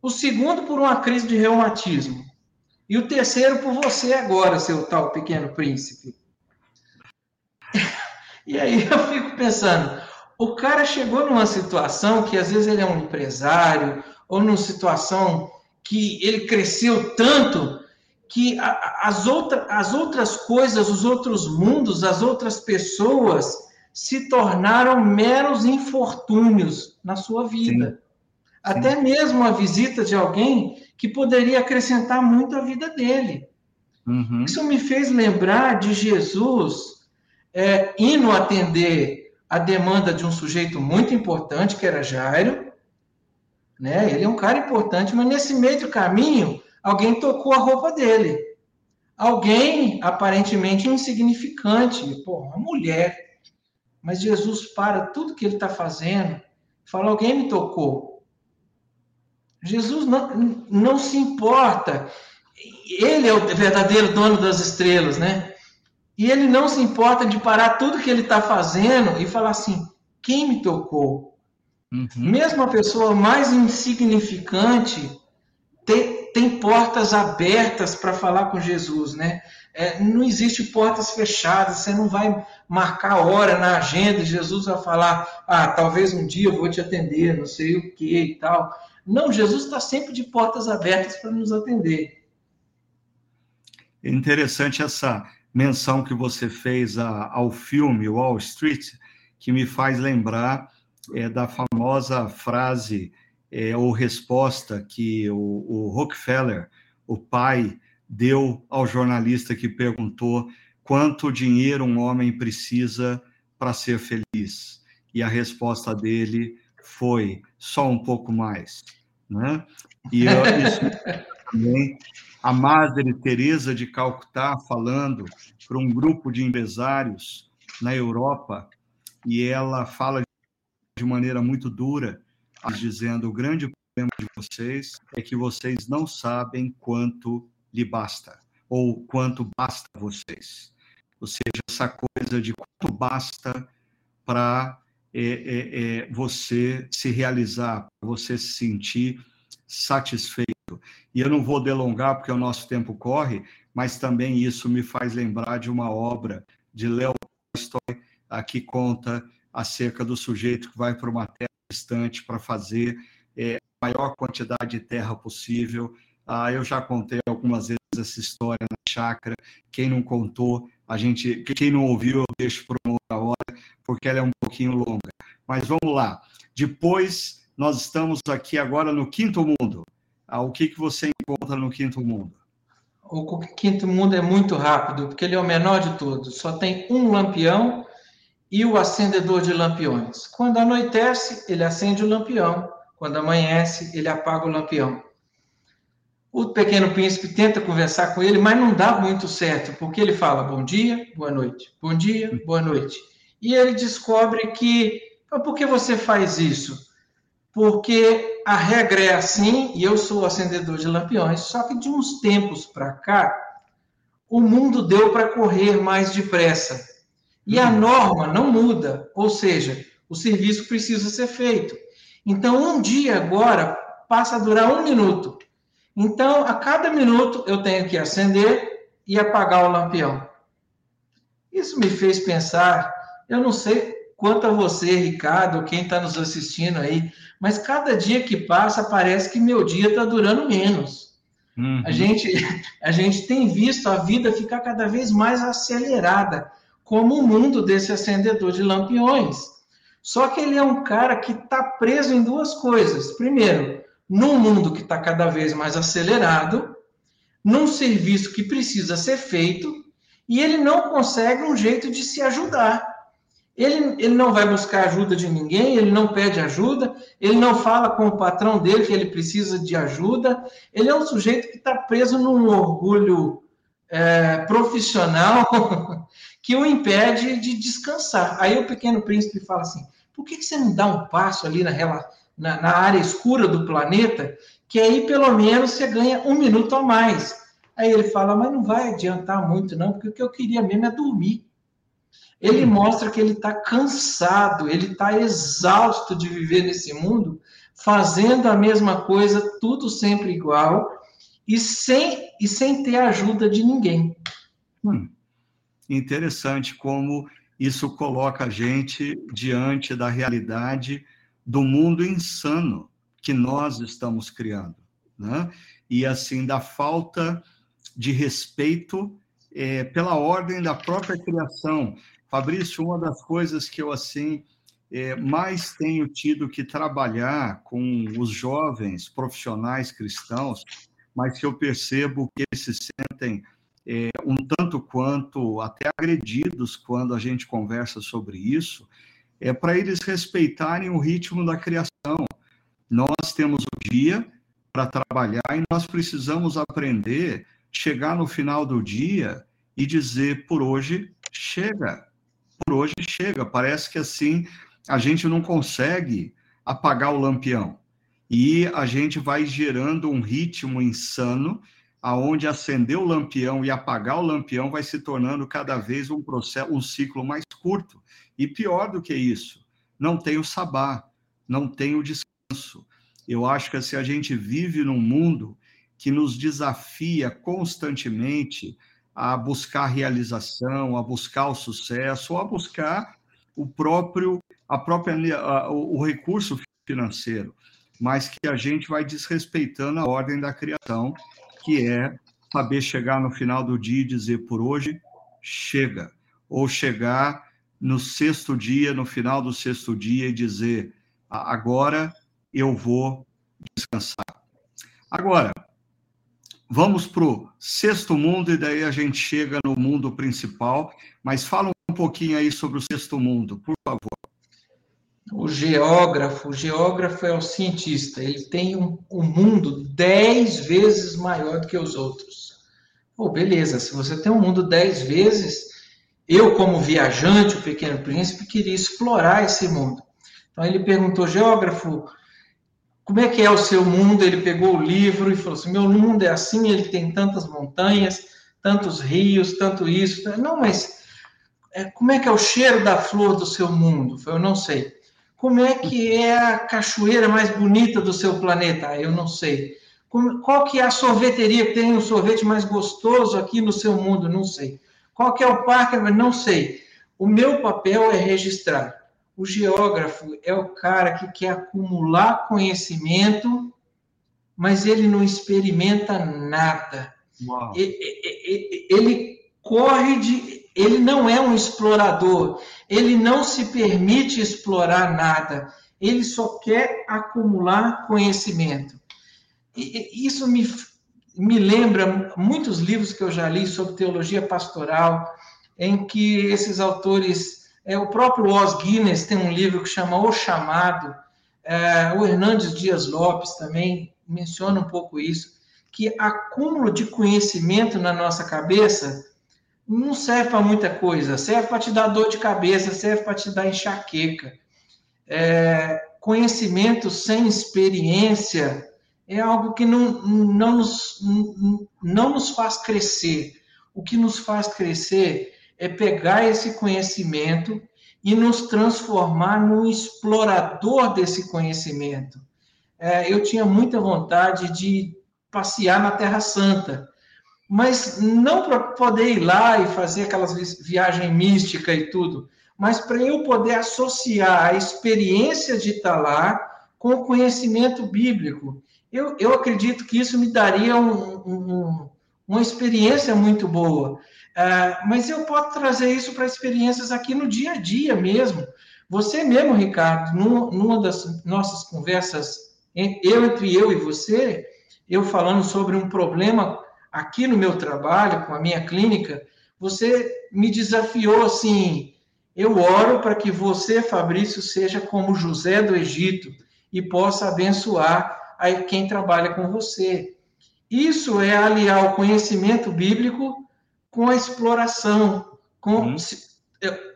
o segundo por uma crise de reumatismo, e o terceiro por você agora, seu tal pequeno príncipe. E aí eu fico pensando, o cara chegou numa situação que às vezes ele é um empresário, ou numa situação que ele cresceu tanto que as, outra, as outras coisas, os outros mundos, as outras pessoas se tornaram meros infortúnios na sua vida. Sim. Até mesmo a visita de alguém que poderia acrescentar muito à vida dele. Uhum. Isso me fez lembrar de Jesus é, indo atender a demanda de um sujeito muito importante, que era Jairo. Né? Ele é um cara importante, mas nesse meio do caminho, alguém tocou a roupa dele. Alguém aparentemente insignificante, pô, uma mulher. Mas Jesus para tudo que ele está fazendo, fala: alguém me tocou. Jesus não, não se importa. Ele é o verdadeiro dono das estrelas, né? E ele não se importa de parar tudo que ele está fazendo e falar assim: quem me tocou? Uhum. Mesmo a pessoa mais insignificante tem, tem portas abertas para falar com Jesus, né? É, não existe portas fechadas, você não vai marcar hora na agenda e Jesus vai falar, ah, talvez um dia eu vou te atender, não sei o que e tal. Não, Jesus está sempre de portas abertas para nos atender. Interessante essa menção que você fez ao filme Wall Street, que me faz lembrar é, da famosa frase é, ou resposta que o, o Rockefeller, o pai, deu ao jornalista que perguntou quanto dinheiro um homem precisa para ser feliz. E a resposta dele foi só um pouco mais. Né? E eu, isso também a Madre Teresa de Calcutá falando para um grupo de empresários na Europa e ela fala de maneira muito dura, dizendo o grande problema de vocês é que vocês não sabem quanto lhe basta ou quanto basta a vocês. Ou seja, essa coisa de quanto basta para é, é, é, você se realizar, você se sentir satisfeito. E eu não vou delongar porque o nosso tempo corre, mas também isso me faz lembrar de uma obra de Léo Tolstói, que conta acerca do sujeito que vai para uma terra distante para fazer é, a maior quantidade de terra possível. Ah, eu já contei algumas vezes essa história na chácara. Quem não contou, a gente, quem não ouviu, eu deixo para uma outra hora, porque ela é um pouquinho longa. Mas vamos lá. Depois, nós estamos aqui agora no quinto mundo. Ah, o que, que você encontra no quinto mundo? O quinto mundo é muito rápido, porque ele é o menor de todos. Só tem um lampião e o acendedor de lampiões. Quando anoitece, ele acende o lampião. Quando amanhece, ele apaga o lampião. O pequeno príncipe tenta conversar com ele, mas não dá muito certo, porque ele fala bom dia, boa noite, bom dia, boa noite. E ele descobre que, por que você faz isso? Porque a regra é assim, e eu sou acendedor de lampiões, só que de uns tempos para cá, o mundo deu para correr mais depressa. E a uhum. norma não muda, ou seja, o serviço precisa ser feito. Então, um dia agora passa a durar um minuto. Então, a cada minuto eu tenho que acender e apagar o lampião. Isso me fez pensar, eu não sei quanto a você, Ricardo, quem está nos assistindo aí, mas cada dia que passa parece que meu dia está durando menos. Uhum. A, gente, a gente tem visto a vida ficar cada vez mais acelerada, como o mundo desse acendedor de lampiões. Só que ele é um cara que está preso em duas coisas. Primeiro, num mundo que está cada vez mais acelerado, num serviço que precisa ser feito, e ele não consegue um jeito de se ajudar. Ele, ele não vai buscar ajuda de ninguém, ele não pede ajuda, ele não fala com o patrão dele que ele precisa de ajuda. Ele é um sujeito que está preso num orgulho é, profissional que o impede de descansar. Aí o pequeno príncipe fala assim: por que, que você não dá um passo ali na, na, na área escura do planeta, que aí pelo menos você ganha um minuto a mais? Aí ele fala: mas não vai adiantar muito, não, porque o que eu queria mesmo é dormir. Ele mostra que ele está cansado, ele está exausto de viver nesse mundo, fazendo a mesma coisa, tudo sempre igual, e sem, e sem ter ajuda de ninguém. Hum. Interessante como isso coloca a gente diante da realidade do mundo insano que nós estamos criando, né? E assim da falta de respeito é, pela ordem da própria criação. Fabrício, uma das coisas que eu assim é, mais tenho tido que trabalhar com os jovens profissionais cristãos, mas que eu percebo que eles se sentem é, um tanto quanto até agredidos quando a gente conversa sobre isso, é para eles respeitarem o ritmo da criação. Nós temos o dia para trabalhar e nós precisamos aprender, chegar no final do dia e dizer por hoje chega, por hoje chega. Parece que assim a gente não consegue apagar o lampião e a gente vai gerando um ritmo insano aonde acender o lampião e apagar o lampião vai se tornando cada vez um processo, um ciclo mais curto. E pior do que isso, não tem o sabá, não tem o descanso. Eu acho que se a gente vive num mundo que nos desafia constantemente a buscar realização, a buscar o sucesso, ou a buscar o próprio, a própria, o recurso financeiro, mas que a gente vai desrespeitando a ordem da criação que é saber chegar no final do dia e dizer por hoje chega, ou chegar no sexto dia, no final do sexto dia e dizer agora eu vou descansar. Agora, vamos para o sexto mundo e daí a gente chega no mundo principal, mas fala um pouquinho aí sobre o sexto mundo, por favor. O, geógrafo, o geógrafo é o cientista, ele tem um, um mundo dez vezes maior do que os outros. Pô, beleza, se você tem um mundo dez vezes, eu, como viajante, o pequeno príncipe, queria explorar esse mundo. Então ele perguntou, geógrafo, como é que é o seu mundo? Ele pegou o livro e falou assim: meu mundo é assim, ele tem tantas montanhas, tantos rios, tanto isso. Não, mas é, como é que é o cheiro da flor do seu mundo? Eu não sei. Como é que é a cachoeira mais bonita do seu planeta? Eu não sei. Qual que é a sorveteria que tem o sorvete mais gostoso aqui no seu mundo? Não sei. Qual que é o parque? Não sei. O meu papel é registrar. O geógrafo é o cara que quer acumular conhecimento, mas ele não experimenta nada. Ele, ele corre de. Ele não é um explorador, ele não se permite explorar nada, ele só quer acumular conhecimento. E, isso me, me lembra muitos livros que eu já li sobre teologia pastoral, em que esses autores é, o próprio Os Guinness tem um livro que chama O Chamado. É, o Hernandes Dias Lopes também menciona um pouco isso, que acúmulo de conhecimento na nossa cabeça não serve para muita coisa, serve para te dar dor de cabeça, serve para te dar enxaqueca. É, conhecimento sem experiência é algo que não, não, nos, não nos faz crescer. O que nos faz crescer é pegar esse conhecimento e nos transformar num explorador desse conhecimento. É, eu tinha muita vontade de passear na Terra Santa, mas não para poder ir lá e fazer aquelas viagem mística e tudo, mas para eu poder associar a experiência de estar lá com o conhecimento bíblico. Eu, eu acredito que isso me daria um, um, uma experiência muito boa. Uh, mas eu posso trazer isso para experiências aqui no dia a dia mesmo. Você mesmo, Ricardo, numa, numa das nossas conversas, eu entre eu e você, eu falando sobre um problema aqui no meu trabalho, com a minha clínica, você me desafiou assim: eu oro para que você, Fabrício, seja como José do Egito e possa abençoar a quem trabalha com você. Isso é aliar o conhecimento bíblico com a exploração, com hum.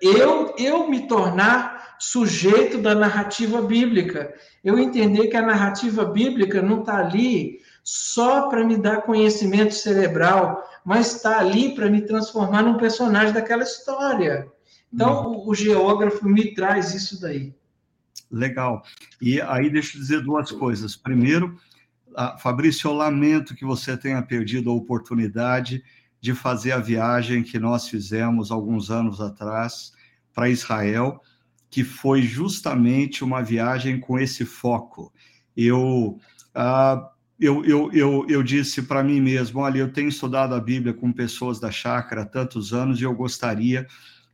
eu, eu me tornar sujeito da narrativa bíblica. Eu entender que a narrativa bíblica não está ali só para me dar conhecimento cerebral, mas está ali para me transformar num personagem daquela história. Então, hum. o, o geógrafo me traz isso daí. Legal. E aí deixa eu dizer duas coisas. Primeiro, Fabrício, eu lamento que você tenha perdido a oportunidade de fazer a viagem que nós fizemos alguns anos atrás para Israel, que foi justamente uma viagem com esse foco. Eu, eu, eu, eu, eu disse para mim mesmo: olha, eu tenho estudado a Bíblia com pessoas da chácara há tantos anos e eu gostaria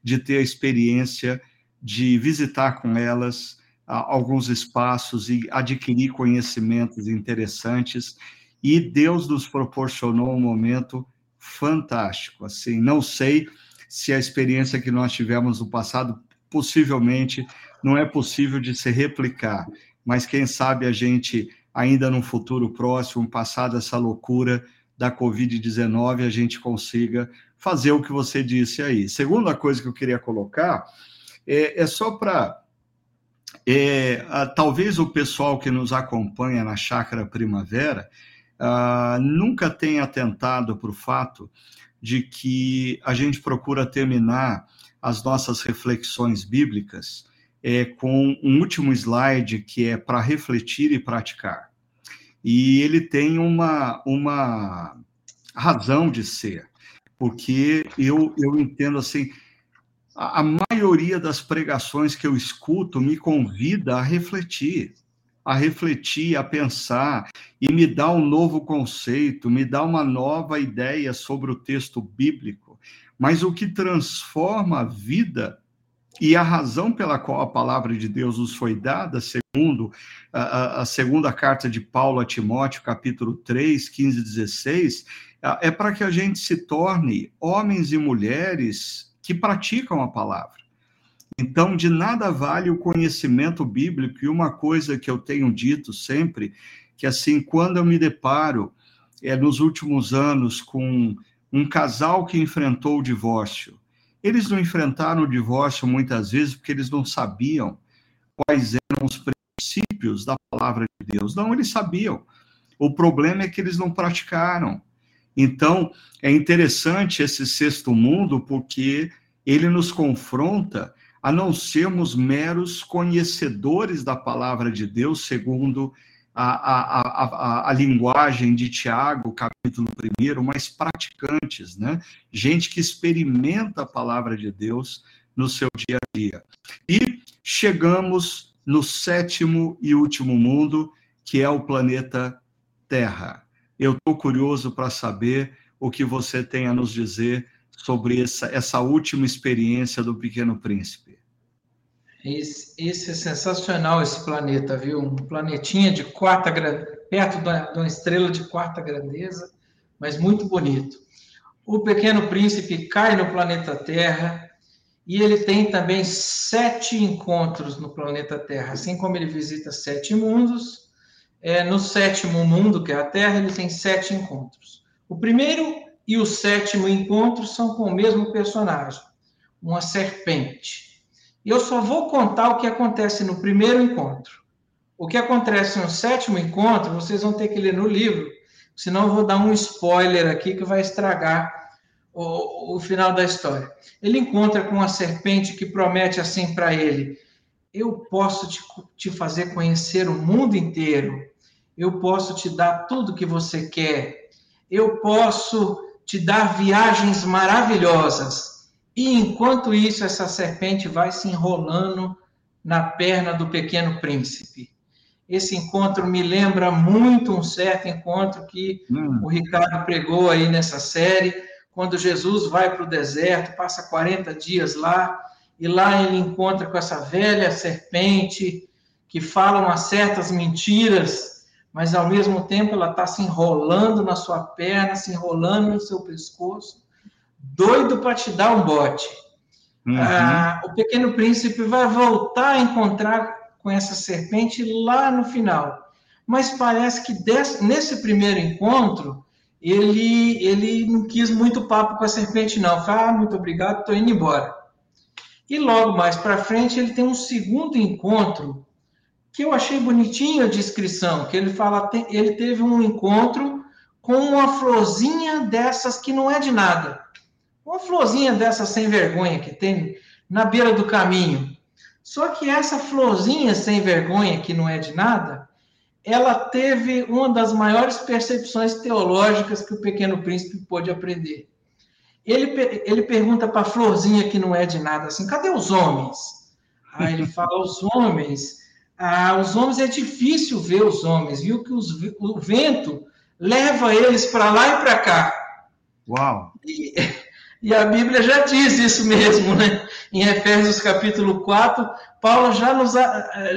de ter a experiência de visitar com elas alguns espaços e adquirir conhecimentos interessantes. E Deus nos proporcionou um momento fantástico. Assim, não sei se a experiência que nós tivemos no passado possivelmente não é possível de se replicar, mas quem sabe a gente ainda no futuro próximo, passada essa loucura da Covid-19, a gente consiga fazer o que você disse aí. Segunda coisa que eu queria colocar é, é só para é, talvez o pessoal que nos acompanha na Chácara Primavera uh, nunca tem atentado para o fato de que a gente procura terminar as nossas reflexões bíblicas é, com um último slide que é para refletir e praticar. E ele tem uma, uma razão de ser, porque eu, eu entendo assim, a, a maioria das pregações que eu escuto me convida a refletir a refletir, a pensar e me dá um novo conceito, me dá uma nova ideia sobre o texto bíblico. Mas o que transforma a vida e a razão pela qual a palavra de Deus nos foi dada, segundo a, a segunda carta de Paulo a Timóteo, capítulo 3, 15 e 16, é para que a gente se torne homens e mulheres que praticam a palavra. Então, de nada vale o conhecimento bíblico, e uma coisa que eu tenho dito sempre, que assim, quando eu me deparo é, nos últimos anos com um casal que enfrentou o divórcio, eles não enfrentaram o divórcio muitas vezes porque eles não sabiam quais eram os princípios da palavra de Deus. Não, eles sabiam. O problema é que eles não praticaram. Então, é interessante esse sexto mundo porque ele nos confronta a não sermos meros conhecedores da palavra de Deus, segundo a, a, a, a, linguagem de Tiago, capítulo 1, mas praticantes, né? Gente que experimenta a palavra de Deus no seu dia a dia. E chegamos no sétimo e último mundo, que é o planeta Terra. Eu estou curioso para saber o que você tem a nos dizer sobre essa, essa última experiência do Pequeno Príncipe. Esse, esse, é sensacional, esse planeta, viu? Um planetinha de quarta perto de uma estrela de quarta grandeza, mas muito bonito. O Pequeno Príncipe cai no planeta Terra e ele tem também sete encontros no planeta Terra. Assim como ele visita sete mundos, é, no sétimo mundo, que é a Terra, ele tem sete encontros. O primeiro e o sétimo encontro são com o mesmo personagem, uma serpente. E eu só vou contar o que acontece no primeiro encontro. O que acontece no sétimo encontro, vocês vão ter que ler no livro, senão eu vou dar um spoiler aqui que vai estragar o, o final da história. Ele encontra com uma serpente que promete assim para ele: Eu posso te, te fazer conhecer o mundo inteiro, eu posso te dar tudo que você quer, eu posso te dar viagens maravilhosas. E enquanto isso, essa serpente vai se enrolando na perna do pequeno príncipe. Esse encontro me lembra muito um certo encontro que hum. o Ricardo pregou aí nessa série, quando Jesus vai para o deserto, passa 40 dias lá, e lá ele encontra com essa velha serpente que fala umas certas mentiras mas ao mesmo tempo ela está se enrolando na sua perna, se enrolando no seu pescoço, doido para te dar um bote. Uhum. Ah, o pequeno príncipe vai voltar a encontrar com essa serpente lá no final. Mas parece que desse, nesse primeiro encontro, ele, ele não quis muito papo com a serpente, não. Fala, ah, muito obrigado, estou indo embora. E logo mais para frente, ele tem um segundo encontro que eu achei bonitinho a descrição, que ele fala, ele teve um encontro com uma florzinha dessas que não é de nada. Uma florzinha dessas sem vergonha que tem na beira do caminho. Só que essa florzinha sem vergonha, que não é de nada, ela teve uma das maiores percepções teológicas que o Pequeno Príncipe pôde aprender. Ele, ele pergunta para a florzinha que não é de nada assim: cadê os homens? Aí ele fala: os homens ah, os homens é difícil ver os homens, viu que os, o vento leva eles para lá e para cá. Uau! E, e, a Bíblia já diz isso mesmo, né? Em Efésios capítulo 4, Paulo já nos,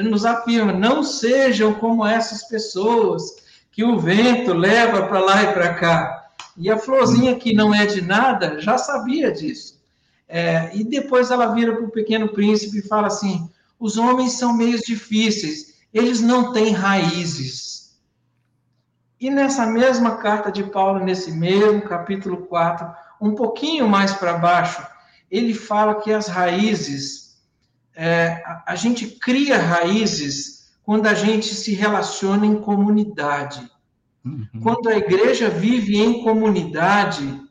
nos afirma: não sejam como essas pessoas que o vento leva para lá e para cá. E a florzinha que não é de nada já sabia disso. É, e depois ela vira para o pequeno príncipe e fala assim: os homens são meios difíceis, eles não têm raízes. E nessa mesma carta de Paulo, nesse mesmo capítulo 4, um pouquinho mais para baixo, ele fala que as raízes, é, a, gente cria raízes quando a gente se relaciona em comunidade. Uhum. Quando a igreja vive em comunidade,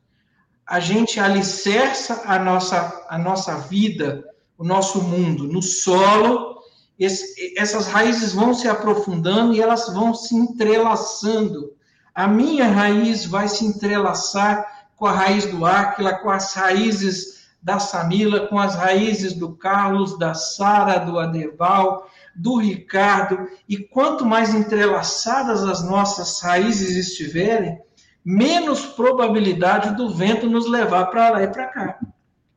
a gente alicerça a nossa, a nossa vida o nosso mundo no solo, esse, essas raízes vão se aprofundando e elas vão se entrelaçando. A minha raiz vai se entrelaçar com a raiz do Áquila, com as raízes da Samila, com as raízes do Carlos, da Sara, do Adeval, do Ricardo, e quanto mais entrelaçadas as nossas raízes estiverem, menos probabilidade do vento nos levar para lá e para cá.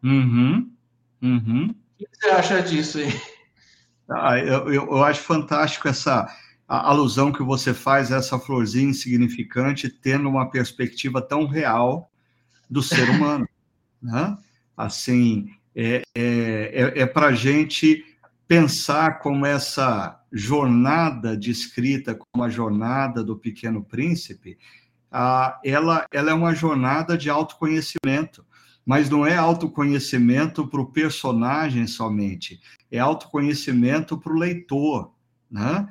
Uhum. Uhum. O que você acha disso aí? Ah, eu, eu, eu, acho fantástico essa alusão que você faz a essa florzinha insignificante, tendo uma perspectiva tão real do ser humano. né? Assim, é, é, é, é para a gente pensar como essa jornada descrita como a jornada do Pequeno Príncipe, ah, ela, ela é uma jornada de autoconhecimento, mas não é autoconhecimento para o personagem somente, é autoconhecimento para o leitor, né?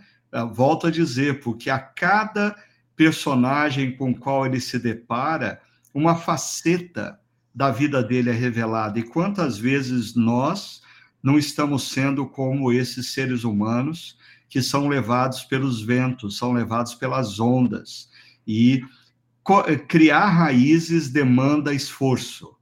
Volto a dizer, porque a cada personagem com qual ele se depara, uma faceta da vida dele é revelada. E quantas vezes nós não estamos sendo como esses seres humanos que são levados pelos ventos, são levados pelas ondas. E criar raízes demanda esforço,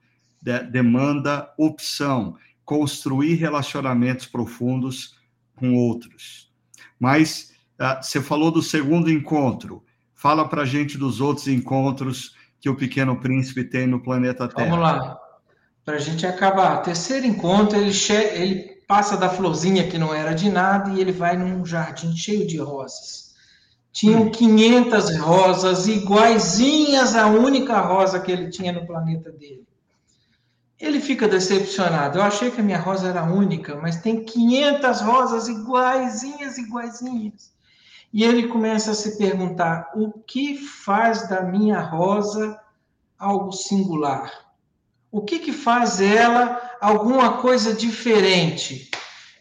demanda opção, construir relacionamentos profundos com outros. Mas ah, você falou do segundo encontro. Fala para gente dos outros encontros que o Pequeno Príncipe tem no planeta Terra. Vamos lá. Para a gente acabar. Terceiro encontro, ele, ele passa da florzinha que não era de nada e ele vai num jardim cheio de rosas. Tinham 500 hum. rosas iguaizinhas à única rosa que ele tinha no planeta dele. Ele fica decepcionado. Eu achei que a minha rosa era única, mas tem 500 rosas iguaizinhas, iguaizinhas. E ele começa a se perguntar: o que faz da minha rosa algo singular? O que, que faz ela alguma coisa diferente?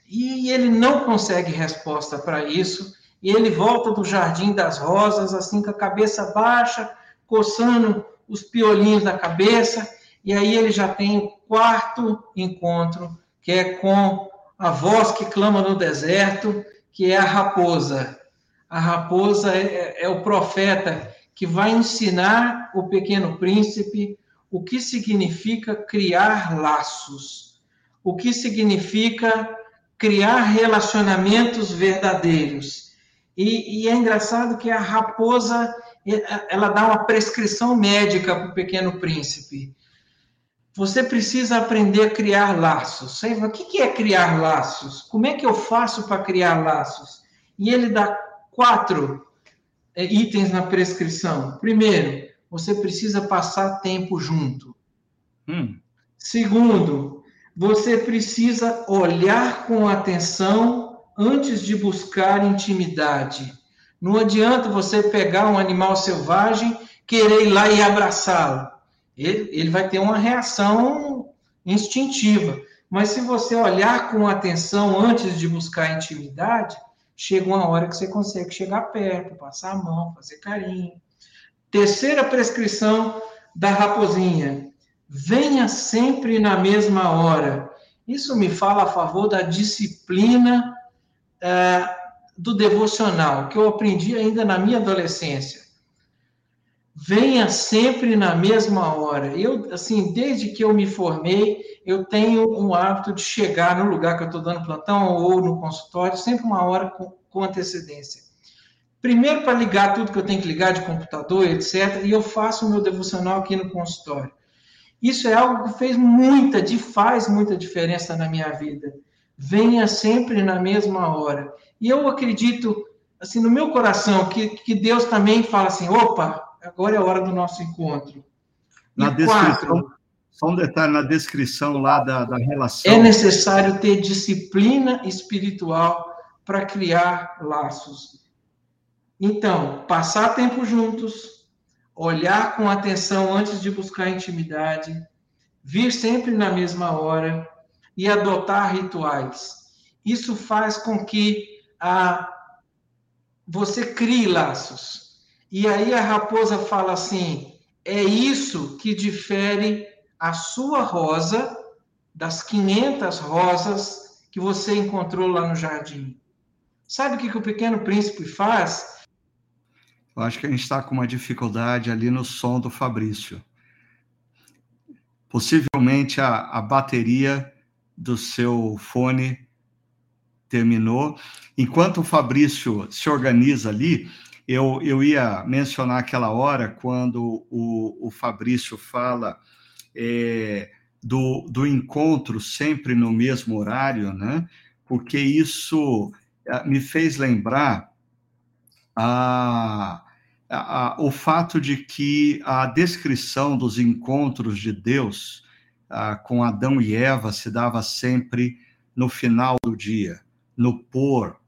E ele não consegue resposta para isso. E ele volta do jardim das rosas, assim com a cabeça baixa, coçando os piolinhos da cabeça. E aí ele já tem o quarto encontro, que é com a voz que clama no deserto, que é a raposa. A raposa é, é, o profeta que vai ensinar o pequeno príncipe o que significa criar laços, o que significa criar relacionamentos verdadeiros. E, e, é engraçado que a raposa ela dá uma prescrição médica para o pequeno príncipe. Você precisa aprender a criar laços. O que é criar laços? Como é que eu faço para criar laços? E ele dá quatro é, itens na prescrição. Primeiro, você precisa passar tempo junto. Hum. Segundo, você precisa olhar com atenção antes de buscar intimidade. Não adianta você pegar um animal selvagem, querer ir lá e abraçá-lo. Ele, ele vai ter uma reação instintiva. Mas se você olhar com atenção antes de buscar intimidade, chega uma hora que você consegue chegar perto, passar a mão, fazer carinho. Terceira prescrição da raposinha: venha sempre na mesma hora. Isso me fala a favor da disciplina é, do devocional, que eu aprendi ainda na minha adolescência. Venha sempre na mesma hora. Eu, assim, desde que eu me formei, eu tenho um hábito de chegar no lugar que eu estou dando plantão ou no consultório, sempre uma hora com, com antecedência. Primeiro, para ligar tudo que eu tenho que ligar de computador, etc., e eu faço o meu devocional aqui no consultório. Isso é algo que fez muita, faz muita diferença na minha vida. Venha sempre na mesma hora. E eu acredito, assim, no meu coração, que, que Deus também fala assim: opa, agora é a hora do nosso encontro. Na e descrição, quatro, só um detalhe na descrição lá da, da relação. É necessário ter disciplina espiritual para criar laços. Então, passar tempo juntos, olhar com atenção antes de buscar intimidade, vir sempre na mesma hora e adotar rituais. Isso faz com que a, você crie laços. E aí a raposa fala assim: é isso que difere a sua rosa das 500 rosas que você encontrou lá no jardim. Sabe o que, que o pequeno príncipe faz? Eu acho que a gente está com uma dificuldade ali no som do Fabrício. Possivelmente a, a bateria do seu fone terminou. Enquanto o Fabrício se organiza ali, eu, eu ia mencionar aquela hora quando o, o Fabrício fala é, do, do encontro sempre no mesmo horário, né? Porque isso eh, me fez lembrar a, a, o fato de que a descrição dos encontros de Deus com Adão e Eva se dava sempre no final do dia, no pôr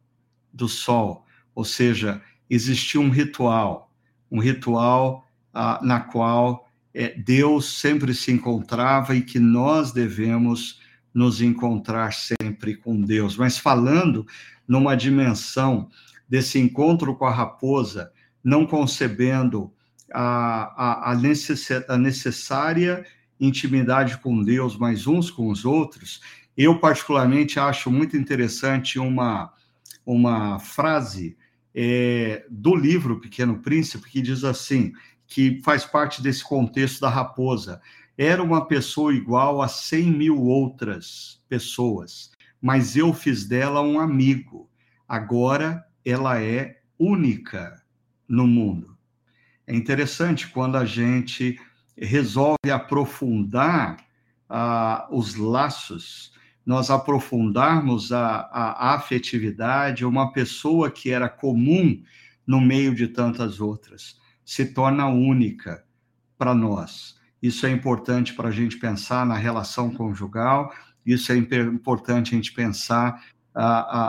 do sol, ou seja, existia um ritual, um ritual ah, na qual é, Deus sempre se encontrava e que nós devemos nos encontrar sempre com Deus. Mas falando numa dimensão desse encontro com a raposa, não concebendo a, a, a, necess, a necessária intimidade com Deus, mas uns com os outros, eu particularmente acho muito interessante uma, uma frase é, do livro Pequeno Príncipe que diz assim, que faz parte desse contexto da raposa. Era uma pessoa igual a cem mil outras pessoas, mas eu fiz dela um amigo. Agora ela é única no mundo. É interessante quando a gente resolve aprofundar ah, os laços, nós aprofundarmos a, a, afetividade, uma pessoa que era comum no meio de tantas outras, se torna única para nós. Isso é importante para a gente pensar na relação conjugal, isso é importante a gente pensar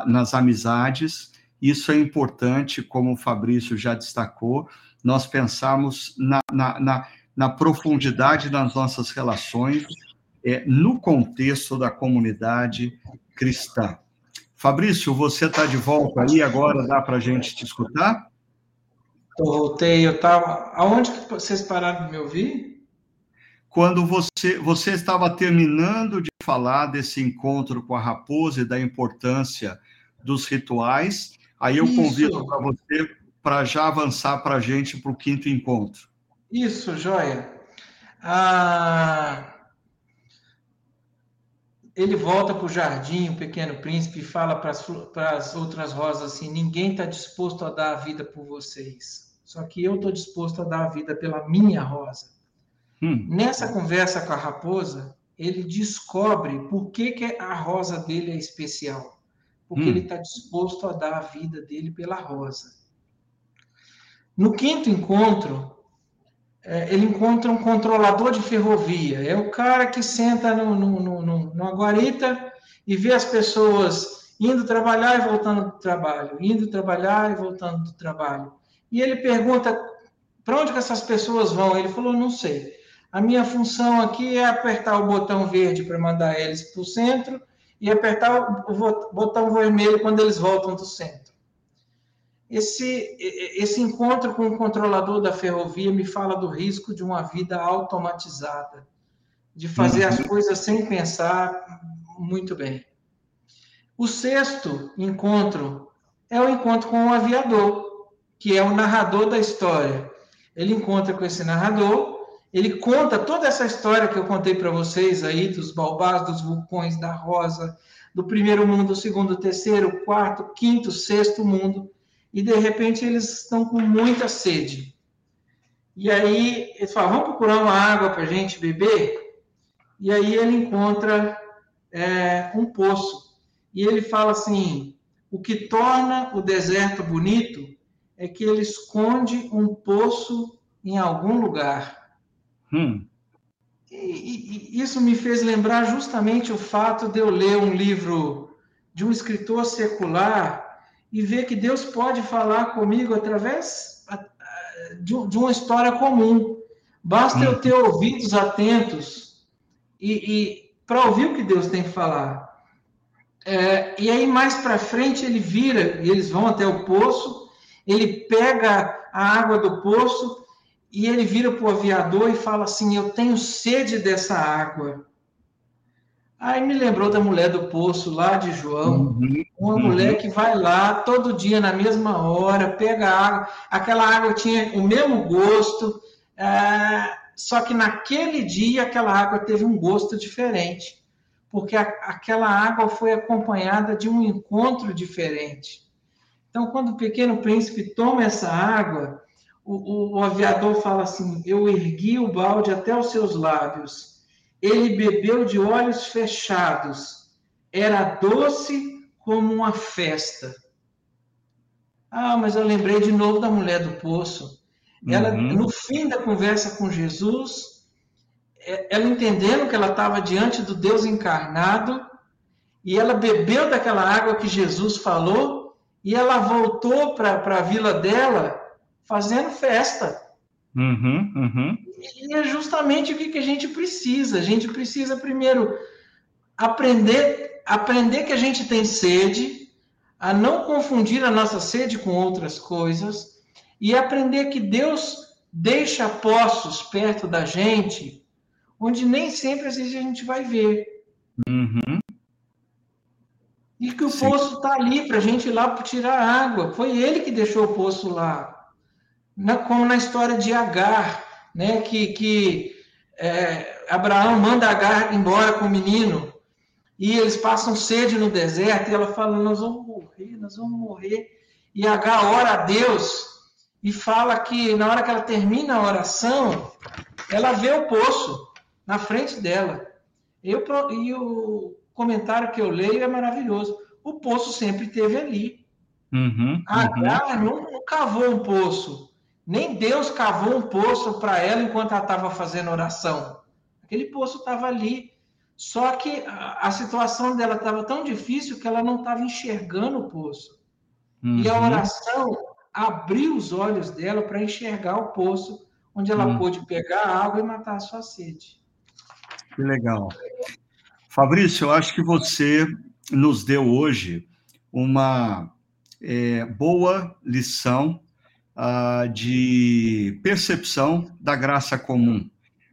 nas amizades, isso é importante, como o Fabrício já destacou, nós pensarmos na, na, na na profundidade das nossas relações, é, no contexto da comunidade cristã. Fabrício, você está de volta aí agora, dá para a gente te escutar? Eu voltei, eu estava. Aonde que vocês pararam de me ouvir? Quando você, você estava terminando de falar desse encontro com a raposa e da importância dos rituais, aí eu Isso. convido para você para já avançar para a gente para o quinto encontro. Isso, joia. Ah, ele volta para o jardim, o pequeno príncipe, e fala para as outras rosas assim: ninguém está disposto a dar a vida por vocês. Só que eu estou disposto a dar a vida pela minha rosa. Hum. Nessa conversa com a raposa, ele descobre por que, que a rosa dele é especial. Porque hum. ele está disposto a dar a vida dele pela rosa. No quinto encontro, ele encontra um controlador de ferrovia. É o cara que senta no, no, no, no, numa guarita e vê as pessoas indo trabalhar e voltando do trabalho, indo trabalhar e voltando do trabalho. E ele pergunta para onde que essas pessoas vão. Ele falou, não sei. A minha função aqui é apertar o botão verde para mandar eles para o centro e apertar o botão vermelho quando eles voltam do centro. Esse, esse encontro com o controlador da ferrovia me fala do risco de uma vida automatizada, de fazer uhum. as coisas sem pensar muito bem. O sexto encontro é o encontro com o aviador, que é o narrador da história. Ele encontra com esse narrador, ele conta toda essa história que eu contei para vocês aí, dos balbás, dos vulcões, da rosa, do primeiro mundo, do segundo, terceiro, quarto, quinto, sexto mundo e de repente eles estão com muita sede. E aí eles falam, vamos procurar uma água para a gente beber? E aí ele encontra é, um poço. E ele fala assim: o que torna o deserto bonito é que ele esconde um poço em algum lugar. Hum. E, e, isso me fez lembrar justamente o fato de eu ler um livro de um escritor secular e ver que Deus pode falar comigo através de uma história comum. Basta eu ter ouvidos atentos e, e para ouvir o que Deus tem que falar. É, e aí mais para frente ele vira e eles vão até o poço. Ele pega a água do poço e ele vira para o aviador e fala assim: Eu tenho sede dessa água. Aí me lembrou da mulher do poço lá de João, uhum, uma uhum. mulher que vai lá todo dia na mesma hora, pega água, aquela água tinha o mesmo gosto, é, só que naquele dia aquela água teve um gosto diferente, porque a, aquela água foi acompanhada de um encontro diferente. Então, quando o pequeno príncipe toma essa água, o, o, o aviador fala assim: Eu ergui o balde até os seus lábios ele bebeu de olhos fechados, era doce como uma festa. Ah, mas eu lembrei de novo da mulher do poço. Ela, uhum. no fim da conversa com Jesus, é, ela entendendo que ela estava diante do Deus encarnado, e ela bebeu daquela água que Jesus falou, e ela voltou para a vila dela fazendo festa. Uhum, uhum. E é justamente o que, que a gente precisa. A gente precisa primeiro aprender, aprender que a gente tem sede, a não confundir a nossa sede com outras coisas, e aprender que Deus deixa poços perto da gente, onde nem sempre às vezes a gente vai ver. Uhum. E que o Sim. poço está ali para a gente ir lá tirar água. Foi ele que deixou o poço lá. Na, como na história de Agar, né? que, que é, Abraão manda Agar embora com o menino. E eles passam sede no deserto, e ela fala: Nós vamos morrer, nós vamos morrer. E Agar ora a Deus e fala que na hora que ela termina a oração, ela vê o poço na frente dela. Eu, e o comentário que eu leio é maravilhoso. O poço sempre esteve ali. Uhum, Agar uhum. não, não cavou um poço. Nem Deus cavou um poço para ela enquanto ela estava fazendo oração. Aquele poço estava ali. Só que a, a situação dela estava tão difícil que ela não estava enxergando o poço. Uhum. E a uhum. oração abriu os olhos dela para enxergar o poço onde ela hum. pôde pegar água e matar a sua sede. Que legal. Fabrício, eu acho que você nos deu hoje uma é, boa lição uh, de percepção da graça comum,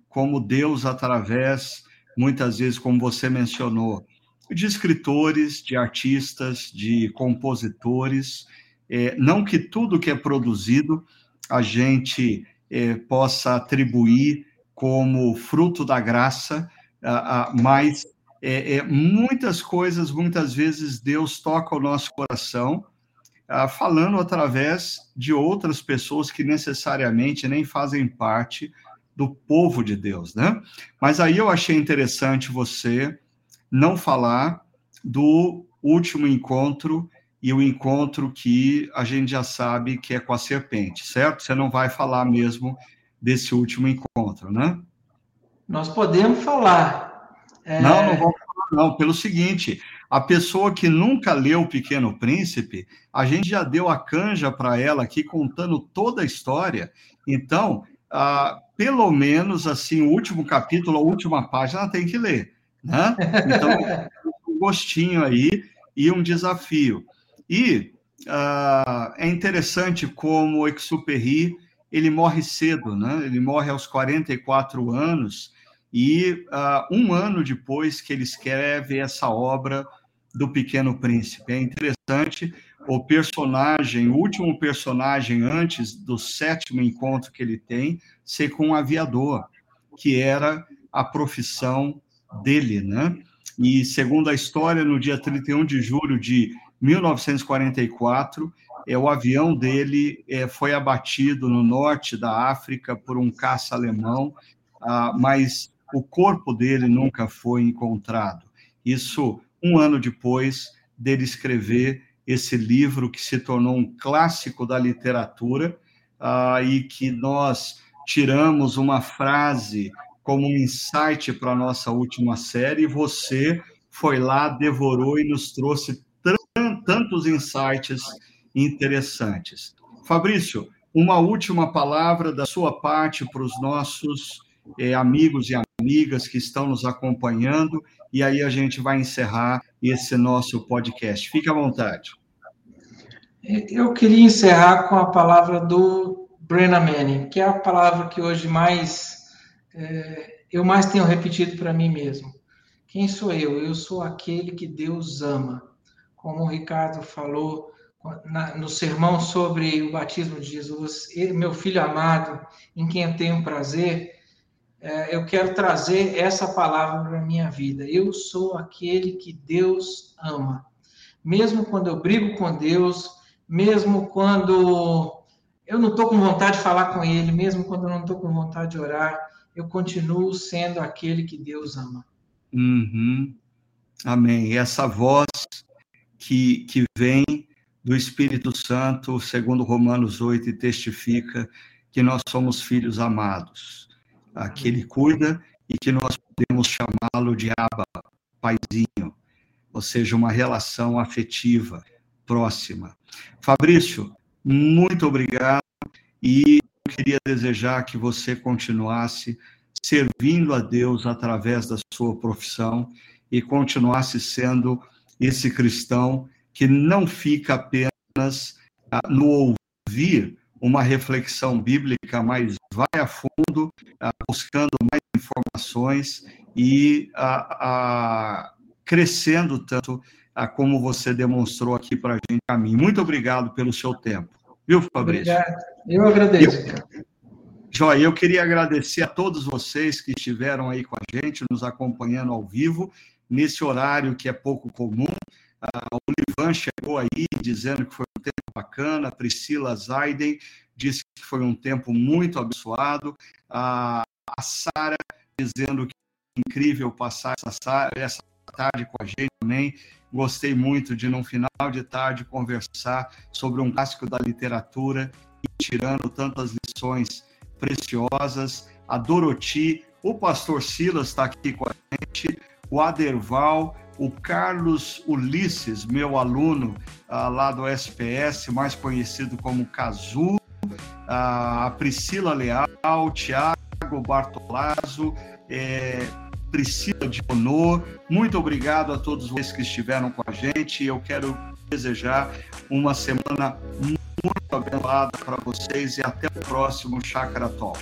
como Deus, através, muitas vezes, como você mencionou, de escritores, de artistas, de compositores, é, não que tudo que é produzido a gente é, possa atribuir como fruto da graça, mas é, é, muitas coisas, muitas vezes, Deus toca o nosso coração, falando através de outras pessoas que necessariamente nem fazem parte do povo de Deus, né? Mas aí eu achei interessante você não falar do último encontro e o encontro que a gente já sabe que é com a serpente, certo? Você não vai falar mesmo desse último encontro, né? Nós podemos falar. É... Não, não vamos falar, não. Pelo seguinte, a pessoa que nunca leu O Pequeno Príncipe, a gente já deu a canja para ela aqui contando toda a história. Então, ah, pelo menos assim, o último capítulo, a última página, ela tem que ler, né? Então, um gostinho aí e um desafio. E uh, é interessante como o Exupéry ele morre cedo, né? Ele morre aos 44 anos e uh, um ano depois que ele escreve essa obra do Pequeno Príncipe. É interessante o personagem, o último personagem antes do sétimo encontro que ele tem, ser com um aviador, que era a profissão dele, né? E segundo a história, no dia 31 de julho de 1944, é, o avião dele é, foi abatido no norte da África por um caça alemão, ah, mas o corpo dele nunca foi encontrado. Isso um ano depois dele escrever esse livro que se tornou um clássico da literatura ah, e que nós tiramos uma frase como um insight para a nossa última série. Você foi lá, devorou e nos trouxe tantos insights interessantes. Fabrício, uma última palavra da sua parte para os nossos eh, amigos e amigas que estão nos acompanhando, e aí a gente vai encerrar esse nosso podcast. Fique à vontade. Eu queria encerrar com a palavra do Brennan Manning, que é a palavra que hoje mais é, eu mais tenho repetido para mim mesmo. Quem sou eu? Eu sou aquele que Deus ama como o Ricardo falou na, no sermão sobre o batismo de Jesus, meu filho amado, em quem eu tenho prazer, é, eu quero trazer essa palavra para a minha vida. Eu sou aquele que Deus ama. Mesmo quando eu brigo com Deus, mesmo quando eu não estou com vontade de falar com Ele, mesmo quando eu não estou com vontade de orar, eu continuo sendo aquele que Deus ama. Uhum. Amém. E essa voz que, que vem do Espírito Santo, segundo Romanos 8, e testifica que nós somos filhos amados. Que ele cuida e que nós podemos chamá-lo de Abba, paizinho, ou seja, uma relação afetiva, próxima. Fabrício, muito obrigado e eu queria desejar que você continuasse servindo a Deus através da sua profissão e continuasse sendo esse cristão que não fica apenas ah, no ouvir uma reflexão bíblica, mas vai a fundo, ah, buscando mais informações e ah, crescendo tanto como você demonstrou aqui para a gente a mim. Muito obrigado pelo seu tempo. Viu, Fabrício? Obrigado. Eu agradeço. Eu, Joia, eu queria agradecer a todos vocês que estiveram aí com a gente, nos acompanhando ao vivo, nesse horário que é pouco comum. Uh, o Livan chegou aí dizendo que foi um tempo bacana, a Priscila Zaiden foi um tempo muito abençoado, uh, a Sara dizendo que é incrível passar essa, essa tarde com a gente também. Gostei muito de, num final de tarde, conversar sobre um clássico da literatura e tirando tantas lições preciosas, a Doroti, o pastor Silas está aqui com a gente, o Aderval, o Carlos Ulisses, meu aluno uh, lá do SPS, mais conhecido como Cazu, a Priscila Leal, Tiago Bartolazzo, é, Priscila Dionor, muito obrigado a todos vocês que estiveram com a gente. Eu quero desejar uma semana muito abençoada para vocês e até o próximo Chakra Talk.